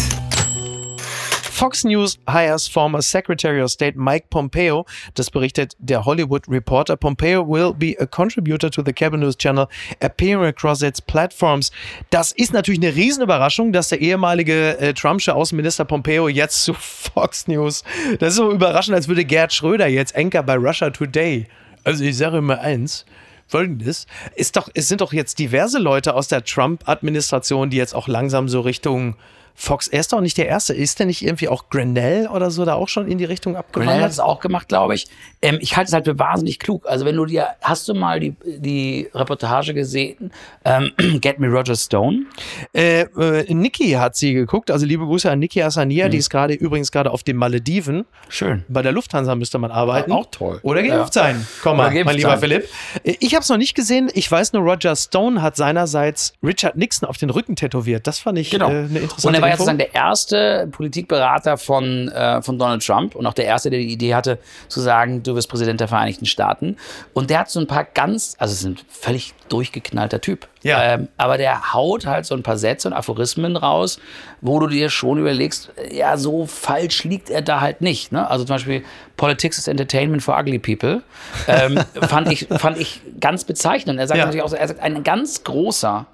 Fox News hires former Secretary of State Mike Pompeo. Das berichtet der Hollywood Reporter. Pompeo will be a contributor to the Cable News Channel, appearing across its platforms. Das ist natürlich eine Riesenüberraschung, dass der ehemalige äh, Trumpsche Außenminister Pompeo jetzt zu Fox News. Das ist so überraschend, als würde Gerd Schröder jetzt Anchor bei Russia Today. Also ich sage immer eins. Folgendes, ist doch, es sind doch jetzt diverse Leute aus der Trump-Administration, die jetzt auch langsam so Richtung Fox, er ist doch nicht der Erste. Ist der nicht irgendwie auch Grenell oder so da auch schon in die Richtung Grenell hat abgewandert? es auch gemacht, glaube ich. Ähm, ich halte es halt für wahnsinnig klug. Also wenn du dir, hast du mal die, die Reportage gesehen, ähm, Get Me Roger Stone? Äh, äh, Niki hat sie geguckt, also liebe Grüße an Niki Asania, Mhm. die ist gerade übrigens gerade auf den Malediven. Schön. Bei der Lufthansa müsste man arbeiten. Auch toll. Oder geimpft Ja. sein. Komm mal, mein lieber sein. Philipp. Äh, Ich habe es noch nicht gesehen. Ich weiß nur, Roger Stone hat seinerseits Richard Nixon auf den Rücken tätowiert. Das fand ich Genau. äh, eine interessante und er war ja sozusagen der erste Politikberater von, äh, von Donald Trump und auch der erste, der die Idee hatte, zu sagen, du wirst Präsident der Vereinigten Staaten. Und der hat so ein paar ganz, also es ist ein völlig durchgeknallter Typ. Ja. Ähm, aber der haut halt so ein paar Sätze und Aphorismen raus, wo du dir schon überlegst, ja, so falsch liegt er da halt nicht. Ne? Also zum Beispiel Politics is Entertainment for Ugly People. Ähm, fand, ich, fand ich ganz bezeichnend. Er sagt Ja. natürlich auch, so, er sagt, ein ganz großer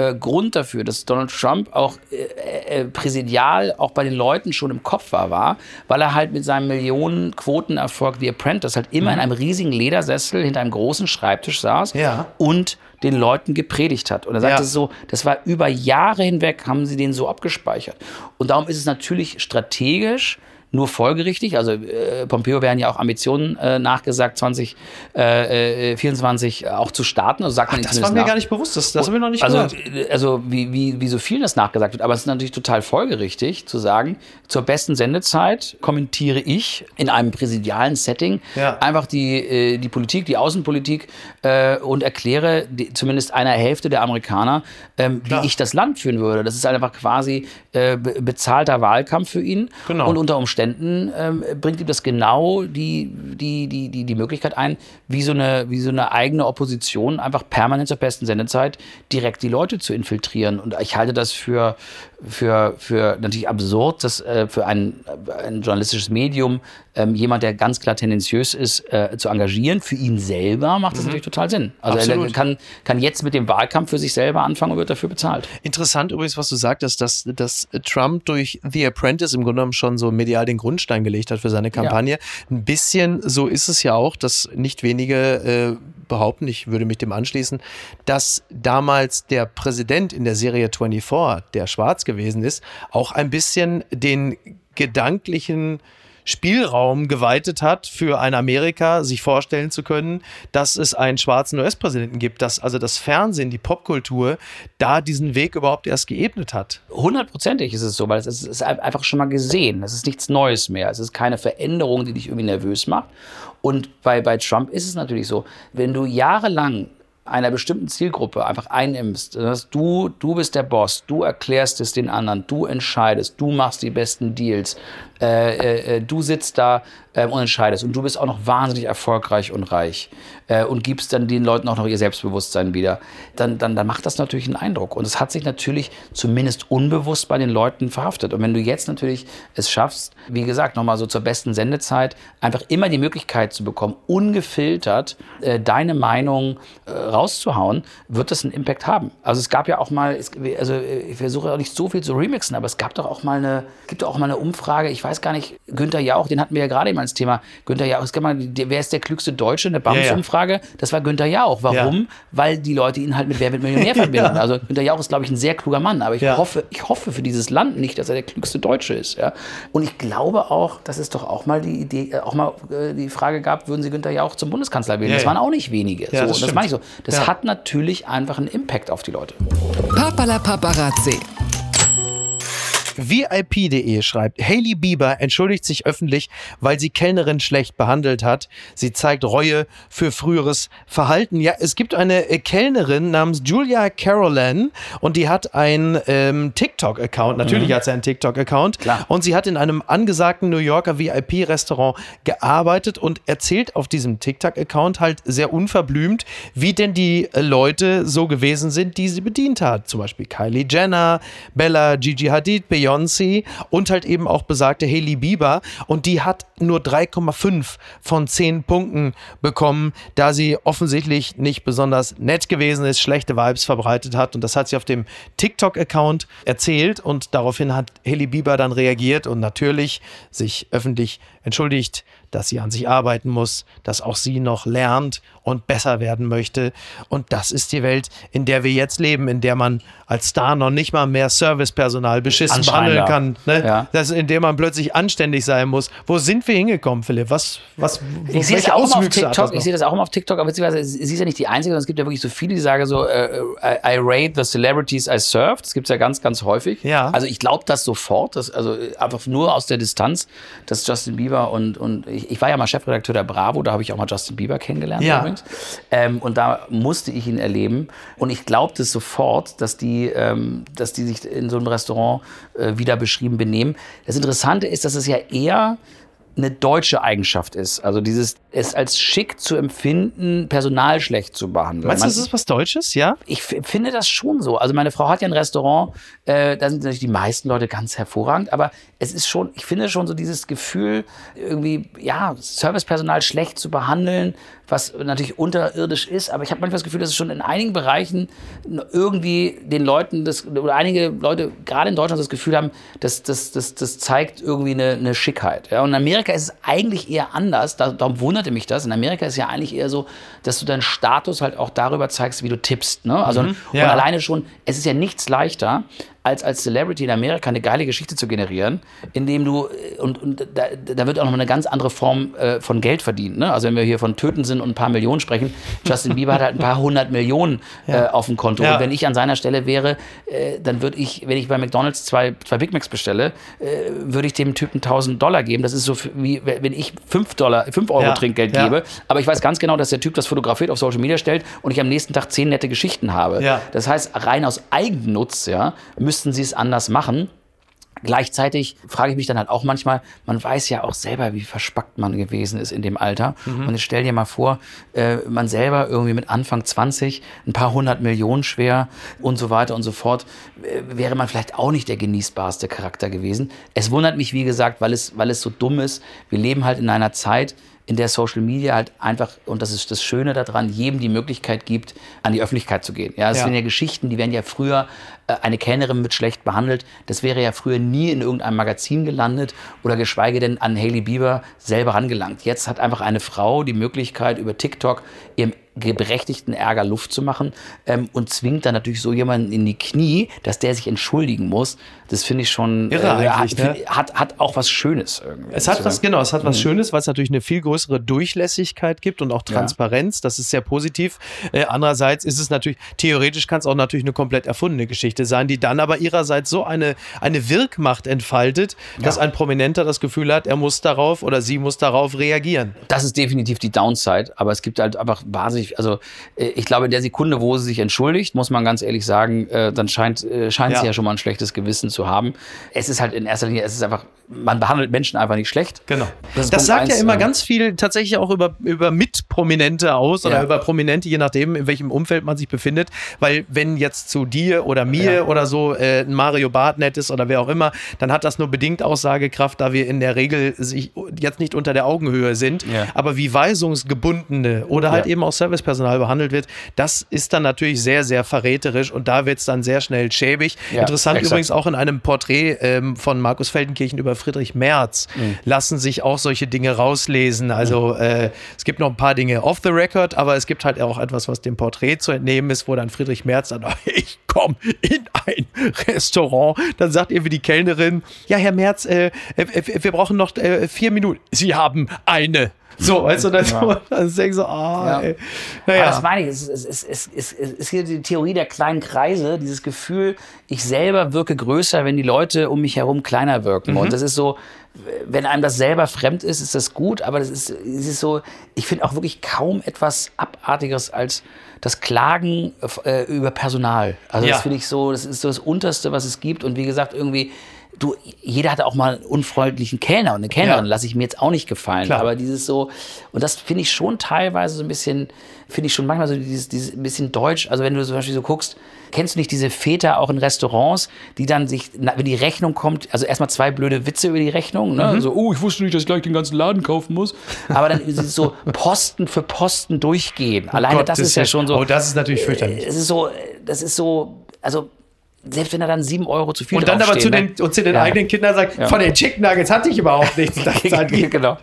äh, Grund dafür, dass Donald Trump auch äh, äh, präsidial auch bei den Leuten schon im Kopf war, war, weil er halt mit seinem Millionen-Quotenerfolg The Apprentice halt immer in einem riesigen Ledersessel hinter einem großen Schreibtisch saß Mhm. Ja. und den Leuten gepredigt hat. Und er sagte Ja. so, das war über Jahre hinweg, haben sie den so abgespeichert. Und darum ist es natürlich strategisch nur folgerichtig. Also äh, Pompeo werden ja auch Ambitionen äh, nachgesagt, 2024 äh, auch zu starten. Also sagt man ihm das war mir nach. gar nicht bewusst. Das, das haben wir noch nicht Also, gehört. äh, also wie, wie, wie so vielen das nachgesagt wird. Aber es ist natürlich total folgerichtig zu sagen, zur besten Sendezeit kommentiere ich in einem präsidialen Setting Ja. einfach die, äh, die Politik, die Außenpolitik äh, und erkläre die, zumindest einer Hälfte der Amerikaner, ähm, wie ich das Land führen würde. Das ist einfach quasi äh, be bezahlter Wahlkampf für ihn. Genau. Und unter Umständen ähm, bringt ihm das genau die, die, die, die, die Möglichkeit ein, wie so, eine, wie so eine eigene Opposition einfach permanent zur besten Sendezeit direkt die Leute zu infiltrieren. Und ich halte das für, für, für natürlich absurd, dass äh, für ein, ein journalistisches Medium ähm, jemand, der ganz klar tendenziös ist, äh, zu engagieren. Für ihn selber macht das natürlich total Sinn. Also er Absolut. kann, kann jetzt mit dem Wahlkampf für sich selber anfangen und wird dafür bezahlt. Interessant übrigens, was du sagtest, dass, dass Trump durch The Apprentice im Grunde genommen schon so medial den Grundstein gelegt hat für seine Kampagne. Ein bisschen so ist es ja auch, dass nicht wenige äh, behaupten, ich würde mich dem anschließen, dass damals der Präsident in der Serie 24, der schwarz gewesen ist, auch ein bisschen den gedanklichen Spielraum geweitet hat für ein Amerika, sich vorstellen zu können, dass es einen schwarzen US-Präsidenten gibt, dass also das Fernsehen, die Popkultur da diesen Weg überhaupt erst geebnet hat. Hundertprozentig ist es so, weil es ist einfach schon mal gesehen. Es ist nichts Neues mehr. Es ist keine Veränderung, die dich irgendwie nervös macht. Und bei, bei Trump ist es natürlich so, wenn du jahrelang einer bestimmten Zielgruppe einfach einnimmst, dass du, du bist der Boss, du erklärst es den anderen, du entscheidest, du machst die besten Deals, äh, äh, äh, du sitzt da äh, und entscheidest und du bist auch noch wahnsinnig erfolgreich und reich äh, und gibst dann den Leuten auch noch ihr Selbstbewusstsein wieder, dann, dann, dann macht das natürlich einen Eindruck. Und es hat sich natürlich zumindest unbewusst bei den Leuten verhaftet. Und wenn du jetzt natürlich es schaffst, wie gesagt, nochmal so zur besten Sendezeit, einfach immer die Möglichkeit zu bekommen, ungefiltert deine Meinung rauszuhauen, wird das einen Impact haben. Also es gab ja auch mal, es, also ich versuche auch nicht so viel zu remixen, aber es gab doch auch mal eine, gibt auch mal eine Umfrage, ich weiß weiß gar nicht, Günther Jauch, den hatten wir ja gerade eben als Thema. Günther Jauch, es mal, wer ist der klügste Deutsche? Eine BAMS-Umfrage. Ja, ja. Das war Günther Jauch. Warum? Ja. Weil die Leute ihn halt mit Wer wird Millionär verbinden. Also Günther Jauch ist, glaube ich, ein sehr kluger Mann. Aber ich, hoffe, ich hoffe für dieses Land nicht, dass er der klügste Deutsche ist. Ja? Und ich glaube auch, dass es doch auch mal die Idee, äh, auch mal äh, die Frage gab, würden Sie Günther Jauch zum Bundeskanzler wählen? das waren auch nicht wenige. so, das, das meine ich so. Das hat natürlich einfach einen Impact auf die Leute. Papala Paparazzi. VIP.de schreibt, Hailey Bieber entschuldigt sich öffentlich, weil sie Kellnerin schlecht behandelt hat. Sie zeigt Reue für früheres Verhalten. Ja, es gibt eine äh, Kellnerin namens Julia Carolan und die hat einen ähm, TikTok-Account. Natürlich mhm. hat sie einen TikTok-Account. Und sie hat in einem angesagten New Yorker VIP-Restaurant gearbeitet und erzählt auf diesem TikTok-Account halt sehr unverblümt, wie denn die äh, Leute so gewesen sind, die sie bedient hat. Zum Beispiel Kylie Jenner, Bella, Gigi Hadid, Beyoncé Beyoncé und halt eben auch besagte Hailey Bieber. Und die hat nur 3,5 von 10 Punkten bekommen, da sie offensichtlich nicht besonders nett gewesen ist, schlechte Vibes verbreitet hat. Und das hat sie auf dem TikTok-Account erzählt. Und daraufhin hat Hailey Bieber dann reagiert und natürlich sich öffentlich entschuldigt, dass sie an sich arbeiten muss, dass auch sie noch lernt und besser werden möchte. Und das ist die Welt, in der wir jetzt leben, in der man als Star noch nicht mal mehr Servicepersonal beschissen behandeln kann. Ne? Ja. Das, in der man plötzlich anständig sein muss. Wo sind wir hingekommen, Philipp? Was, was, ich sehe das auch auf TikTok. Ich sehe das auch immer auf TikTok, aber beziehungsweise sie ist ja nicht die Einzige, sondern es gibt ja wirklich so viele, die sagen so, uh, I, I, rate the celebrities I served. Das gibt es ja ganz, ganz häufig. Ja. Also ich glaube das sofort, dass, also einfach nur aus der Distanz, dass Justin Bieber und, und ich, ich war ja mal Chefredakteur der Bravo, da habe ich auch mal Justin Bieber kennengelernt ja. übrigens. Ähm, und da musste ich ihn erleben. Und ich glaubte sofort, dass die, ähm, dass die sich in so einem Restaurant äh, wieder beschrieben benehmen. Das Interessante ist, dass es ja eher eine deutsche Eigenschaft ist. Also dieses es als schick zu empfinden, Personal schlecht zu behandeln. Meinst du, das ist was Deutsches, ja? Ich finde das schon so. Also meine Frau hat ja ein Restaurant, äh, da sind natürlich die meisten Leute ganz hervorragend, aber es ist schon, ich finde schon so dieses Gefühl, irgendwie, ja, Servicepersonal schlecht zu behandeln, was natürlich unterirdisch ist, aber ich habe manchmal das Gefühl, dass es schon in einigen Bereichen irgendwie den Leuten, das, oder einige Leute gerade in Deutschland das Gefühl haben, dass das, das, das zeigt irgendwie eine, eine Schickheit. Ja? Und in Amerika ist es eigentlich eher anders, darum wundert wunderte mich das. In Amerika ist ja eigentlich eher so, dass du deinen Status halt auch darüber zeigst, wie du tippst. Ne? Also mhm, ja. und alleine schon, es ist ja nichts leichter, als als Celebrity in Amerika eine geile Geschichte zu generieren, indem du, äh, und, und da, da wird auch noch eine ganz andere Form äh, von Geld verdient. Ne? Also wenn wir hier von Töten sind und ein paar Millionen sprechen, Justin Bieber hat halt ein paar hundert Millionen ja. äh, auf dem Konto. Ja. Und wenn ich an seiner Stelle wäre, äh, dann würde ich, wenn ich bei McDonalds zwei, zwei Big Macs bestelle, äh, würde ich dem Typen 1000 Dollar geben. Das ist so wie, wenn ich 5 Dollar, 5 Euro ja. Trinkgeld gebe. Aber ich weiß ganz genau, dass der Typ das fotografiert auf Social Media stellt und ich am nächsten Tag zehn nette Geschichten habe. Das heißt, rein aus Eigennutz, ja, müssten sie es anders machen. Gleichzeitig frage ich mich dann halt auch manchmal, man weiß ja auch selber, wie verspackt man gewesen ist in dem Alter. Mhm. Und jetzt stell dir mal vor, äh, man selber irgendwie mit Anfang 20, ein paar hundert Millionen schwer und so weiter und so fort, äh, wäre man vielleicht auch nicht der genießbarste Charakter gewesen. Es wundert mich, wie gesagt, weil es, weil es so dumm ist. Wir leben halt in einer Zeit, in der Social Media halt einfach, und das ist das Schöne daran, jedem die Möglichkeit gibt, an die Öffentlichkeit zu gehen. Ja, es ja. sind ja Geschichten, die werden ja früher, äh, eine Kellnerin wird schlecht behandelt, das wäre ja früher nie in irgendeinem Magazin gelandet oder geschweige denn an Hailey Bieber selber rangelangt. Jetzt hat einfach eine Frau die Möglichkeit, über TikTok ihrem geberechtigten Ärger Luft zu machen ähm, und zwingt dann natürlich so jemanden in die Knie, dass der sich entschuldigen muss. Das finde ich schon Irre äh, hat, ne? hat, hat auch was Schönes irgendwie. Es hat was, genau, es hat was Mhm. Schönes, weil es natürlich eine viel größere Durchlässigkeit gibt und auch Transparenz. Das ist sehr positiv. Äh, andererseits ist es natürlich, theoretisch kann es auch natürlich eine komplett erfundene Geschichte sein, die dann aber ihrerseits so eine, eine Wirkmacht entfaltet, dass ein Prominenter das Gefühl hat, er muss darauf oder sie muss darauf reagieren. Das ist definitiv die Downside, aber es gibt halt einfach wahnsinnig, also äh, ich glaube, in der Sekunde, wo sie sich entschuldigt, muss man ganz ehrlich sagen, äh, dann scheint, äh, scheint Ja. sie ja schon mal ein schlechtes Gewissen zu haben. Es ist halt in erster Linie, es ist einfach, man behandelt Menschen einfach nicht schlecht. Genau. Das Das, sagt ja eins, immer ähm, ganz viel tatsächlich auch über, über Mitprominente aus oder Ja. über Prominente, je nachdem, in welchem Umfeld man sich befindet. Weil wenn jetzt zu dir oder mir Ja. oder so äh, ein Mario Barth nett ist oder wer auch immer, dann hat das nur bedingt Aussagekraft, da wir in der Regel sich jetzt nicht unter der Augenhöhe sind. Ja. Aber wie Weisungsgebundene oder halt Ja. eben auch Servicepersonal behandelt wird, das ist dann natürlich sehr, sehr verräterisch und da wird es dann sehr schnell schäbig. Ja, Interessant exakt. übrigens auch in einem Porträt ähm, von Markus Feldenkirchen über Friedrich Merz Mhm. lassen sich auch solche Dinge rauslesen. Also äh, es gibt noch ein paar Dinge off the record, aber es gibt halt auch etwas, was dem Porträt zu entnehmen ist, wo dann Friedrich Merz dann, ich komme in ein Restaurant, dann sagt irgendwie die Kellnerin, ja, Herr Merz, äh, äh, wir brauchen noch äh, vier Minuten. Sie haben eine. So, weißt du, dann, so, dann denkst du, ah, Ja. ey. Aber das naja. meine ich, es ist, es, ist, es, ist, es ist hier die Theorie der kleinen Kreise, dieses Gefühl, ich selber wirke größer, wenn die Leute um mich herum kleiner wirken. Und das ist so, wenn einem das selber fremd ist, ist das gut, aber das ist, es ist so, ich finde auch wirklich kaum etwas Abartigeres als das Klagen äh, über Personal. Also Ja. das finde ich so, das ist so das Unterste, was es gibt. Und wie gesagt, irgendwie, du, jeder hatte auch mal einen unfreundlichen Kellner und eine Kellnerin, Ja. lasse ich mir jetzt auch nicht gefallen. Klar. Aber dieses so, und das finde ich schon teilweise so ein bisschen, finde ich schon manchmal so dieses, dieses ein bisschen deutsch. Also wenn du zum Beispiel so guckst, kennst du nicht diese Väter auch in Restaurants, die dann sich, wenn die Rechnung kommt, also erstmal zwei blöde Witze über die Rechnung, ne? Mhm. So, oh, ich wusste nicht, dass ich gleich den ganzen Laden kaufen muss. Aber dann so Posten für Posten durchgehen. Alleine das Gottes ist ja schon so. Oh, das ist natürlich fürchterlich. Es ist so, das ist so, also selbst wenn er dann sieben Euro zu viel Und dann aber zu den, ne? und zu den Ja. eigenen Kindern sagt, Ja. von den Chicken Nuggets hatte ich überhaupt nichts. Das genau.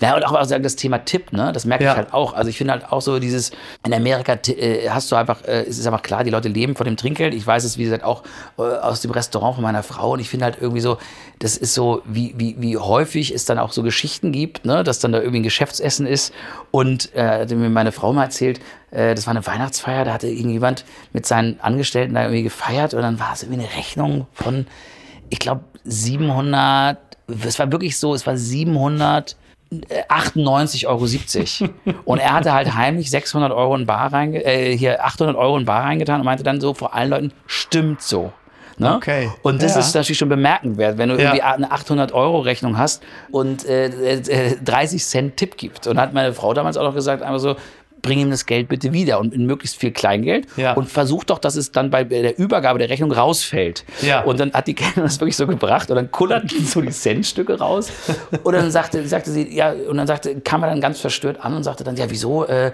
Ja, und auch also das Thema Tipp, ne? Das merke Ja. ich halt auch. Also ich finde halt auch so dieses, in Amerika äh, hast du einfach, äh, es ist einfach klar, die Leute leben von dem Trinkgeld. Ich weiß es, wie gesagt, auch äh, aus dem Restaurant von meiner Frau. Und ich finde halt irgendwie so, das ist so, wie, wie, wie häufig es dann auch so Geschichten gibt, ne? Dass dann da irgendwie ein Geschäftsessen ist. Und äh, hat mir meine Frau mal erzählt, äh, das war eine Weihnachtsfeier, da hatte irgendjemand mit seinen Angestellten da irgendwie gefeiert und dann war es irgendwie eine Rechnung von, ich glaube, 700, es war wirklich so, es war 700. 98,70 Euro. Und er hatte halt heimlich 600 Euro in Bar reinge äh, hier 800 Euro in Bar reingetan und meinte dann so vor allen Leuten, stimmt so. Ne? Okay. Und das Ja. ist natürlich schon bemerkenswert, wenn du Ja. irgendwie eine 800 Euro Rechnung hast und äh, äh, 30 Cent Tipp gibt. Und hat meine Frau damals auch noch gesagt, einfach so, bring ihm das Geld bitte wieder und in möglichst viel Kleingeld Ja. und versuch doch, dass es dann bei der Übergabe der Rechnung rausfällt. Ja. Und dann hat die Kellnerin das wirklich so gebracht und dann kullerten so die Centstücke raus. Und dann sagte, sagte sie, ja, und dann sagte, kam er dann ganz verstört an und sagte dann, ja, wieso, äh,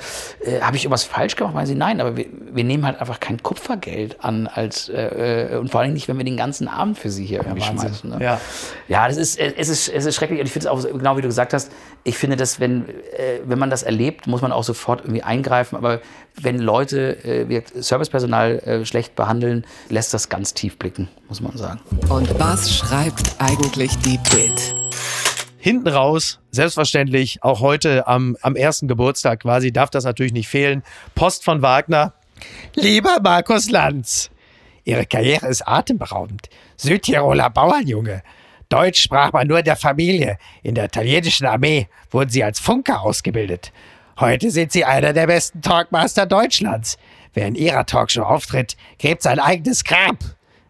äh, habe ich irgendwas falsch gemacht? Meinen sie, nein, aber wir, wir nehmen halt einfach kein Kupfergeld an als, äh, äh, und vor allem nicht, wenn wir den ganzen Abend für sie hier irgendwie Wahnsinn. schmeißen. Ne? Ja. Ja, das ist, es ist, es ist schrecklich und ich finde es auch, so- genau wie du gesagt hast, ich finde, dass wenn, äh, wenn man das erlebt, muss man auch sofort irgendwie eingreifen, aber wenn Leute äh, Servicepersonal äh, schlecht behandeln, lässt das ganz tief blicken, muss man sagen. Und was schreibt eigentlich die Bild? Hinten raus, selbstverständlich, auch heute am, am ersten Geburtstag quasi, darf das natürlich nicht fehlen. Post von Wagner. Lieber Markus Lanz, Ihre Karriere ist atemberaubend. Südtiroler Bauernjunge. Deutsch sprach man nur in der Familie. In der italienischen Armee wurden Sie als Funker ausgebildet. Heute sind Sie einer der besten Talkmaster Deutschlands. Wer in Ihrer Talkshow auftritt, gräbt sein eigenes Grab.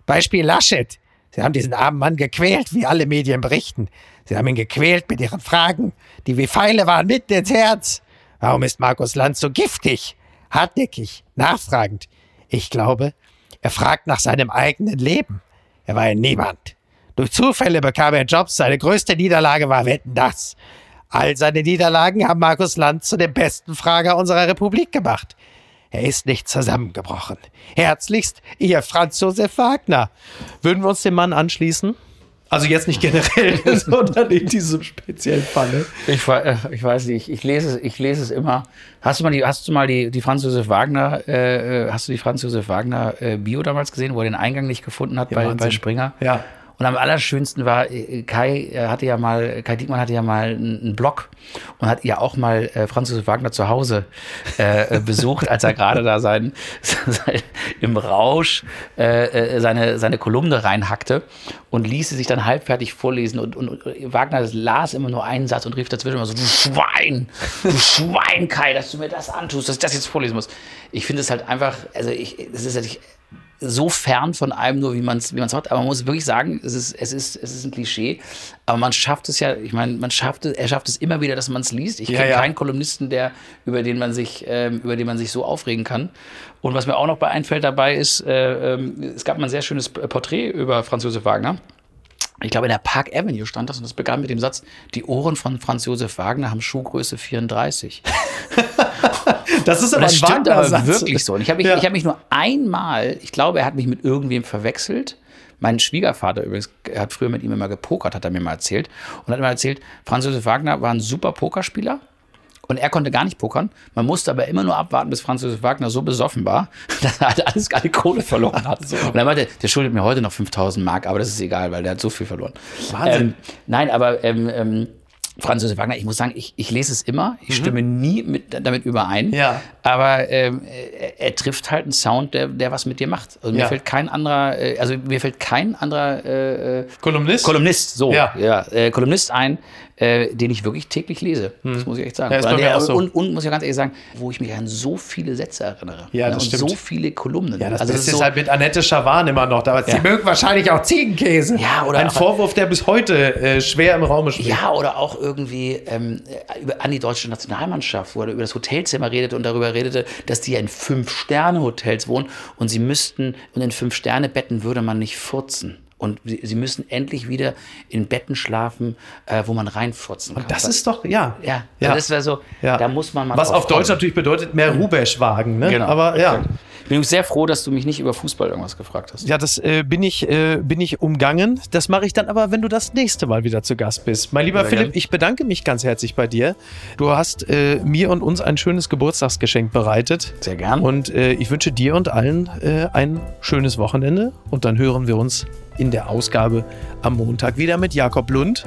Beispiel Laschet. Sie haben diesen armen Mann gequält, wie alle Medien berichten. Sie haben ihn gequält mit ihren Fragen, die wie Pfeile waren mitten ins Herz. Warum ist Markus Lanz so giftig, hartnäckig, nachfragend? Ich glaube, er fragt nach seinem eigenen Leben. Er war ein Niemand. Durch Zufälle bekam er Jobs. Seine größte Niederlage war Wetten das. All seine Niederlagen haben Markus Lanz zu dem besten Frager unserer Republik gemacht. Er ist nicht zusammengebrochen. Herzlichst, Ihr Franz Josef Wagner. Würden wir uns dem Mann anschließen? Also jetzt nicht generell, sondern in diesem speziellen Falle. Ich, äh, ich weiß nicht, ich lese, es, ich lese es immer. Hast du mal die, hast du mal die, die Franz Josef Wagner, äh, äh, hast du die Franz Josef Wagner äh, Bio damals gesehen, wo er den Eingang nicht gefunden hat Ja, bei, Wahnsinn. bei Springer? Ja. Und am allerschönsten war, äh, Kai äh, hatte ja mal, Kai Diekmann hatte ja mal einen Blog und hat ja auch mal äh, Franz Josef Wagner zu Hause äh, besucht, als er gerade da sein, sein, im Rausch äh, seine, seine Kolumne reinhackte und ließ sie sich dann halbfertig vorlesen. Und, und, und Wagner las immer nur einen Satz und rief dazwischen immer so: Du Schwein, du Schwein, Kai, dass du mir das antust, dass ich das jetzt vorlesen muss. Ich finde es halt einfach, also ich, es ist halt, so fern von einem nur, wie man es wie man's hat. Aber man muss wirklich sagen, es ist, es, ist, es ist ein Klischee. Aber man schafft es ja, ich meine, man schafft es, er schafft es immer wieder, dass man es liest. Ich Ja, kenne ja. keinen Kolumnisten, der, über den man sich, ähm, über den man sich so aufregen kann. Und was mir auch noch bei einfällt dabei ist, äh, ähm, es gab mal ein sehr schönes Porträt über Franz Josef Wagner. Ich glaube, in der Park Avenue stand das und das begann mit dem Satz, die Ohren von Franz Josef Wagner haben Schuhgröße 34. Das ist aber das ein stimmt aber wirklich so. Und ich habe mich, Ja. ich hab mich nur einmal, ich glaube, er hat mich mit irgendwem verwechselt. Mein Schwiegervater übrigens, hat früher mit ihm immer gepokert, hat er mir mal erzählt. Und hat mir erzählt, Franz Josef Wagner war ein super Pokerspieler. Und er konnte gar nicht pokern. Man musste aber immer nur abwarten, bis Franz Josef Wagner so besoffen war, dass er halt alles alle Kohle verloren hat. Und er meinte, der schuldet mir heute noch 5000 Mark, aber das ist egal, weil der hat so viel verloren. Wahnsinn. Ähm, nein, aber ähm, ähm, Franz Josef Wagner, ich muss sagen, ich, ich lese es immer, ich stimme nie mit, damit überein. Mhm. Ja. Aber ähm, er, er trifft halt einen Sound, der, der was mit dir macht. Also mir Ja. fällt kein anderer, äh, also mir fällt kein anderer äh, äh, Kolumnist? Kolumnist, so, Ja. ja, äh, Kolumnist ein, äh, den ich wirklich täglich lese. Das muss ich echt sagen. Hm. Ja, der, so. und, und muss ich ganz ehrlich sagen, wo ich mich an so viele Sätze erinnere. Ja, das und stimmt. so viele Kolumnen. Ja, das also so, ist halt mit Annette Schawan immer noch da. Sie Ja. mögen wahrscheinlich auch Ziegenkäse. Ja, oder Ein Vorwurf, der bis heute äh, schwer im Raume steht. Ja, oder auch irgendwie ähm, über, an die deutsche Nationalmannschaft, wo er über das Hotelzimmer redete und darüber redete, dass die ja in Fünf-Sterne-Hotels wohnen und sie müssten, und in Fünf-Sterne-Betten würde man nicht furzen. Und sie, sie müssen endlich wieder in Betten schlafen, äh, wo man reinfurzen kann. Das ist doch, ja. ja, ja. Das wäre so, Ja. da muss man mal Was auf Deutsch kommen. natürlich bedeutet, mehr Rubesch-Wagen. Ne? Genau. Aber ja. Ich bin sehr froh, dass du mich nicht über Fußball irgendwas gefragt hast. Ja, das äh, bin, ich, äh, bin ich umgangen. Das mache ich dann aber, wenn du das nächste Mal wieder zu Gast bist. Mein lieber Sehr Philipp, gern. ich bedanke mich ganz herzlich bei dir. Du hast äh, mir und uns ein schönes Geburtstagsgeschenk bereitet. Sehr gern. Und äh, ich wünsche dir und allen äh, ein schönes Wochenende. Und dann hören wir uns in der Ausgabe am Montag wieder mit Jakob Lund.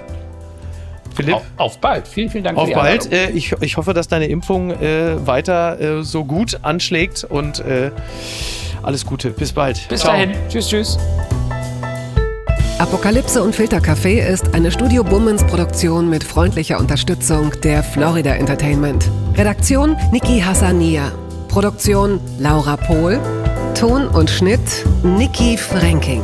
Philipp, auf, auf bald. Vielen, vielen Dank auf für die bald. Äh, ich, ich hoffe, dass deine Impfung äh, weiter äh, so gut anschlägt und äh, alles Gute. Bis bald. Bis Ciao. dahin. Tschüss, tschüss. Apokalypse und Filtercafé ist eine Studio Bummens Produktion mit freundlicher Unterstützung der Florida Entertainment. Redaktion Niki Hassania. Produktion Laura Pohl. Ton und Schnitt Niki Franking.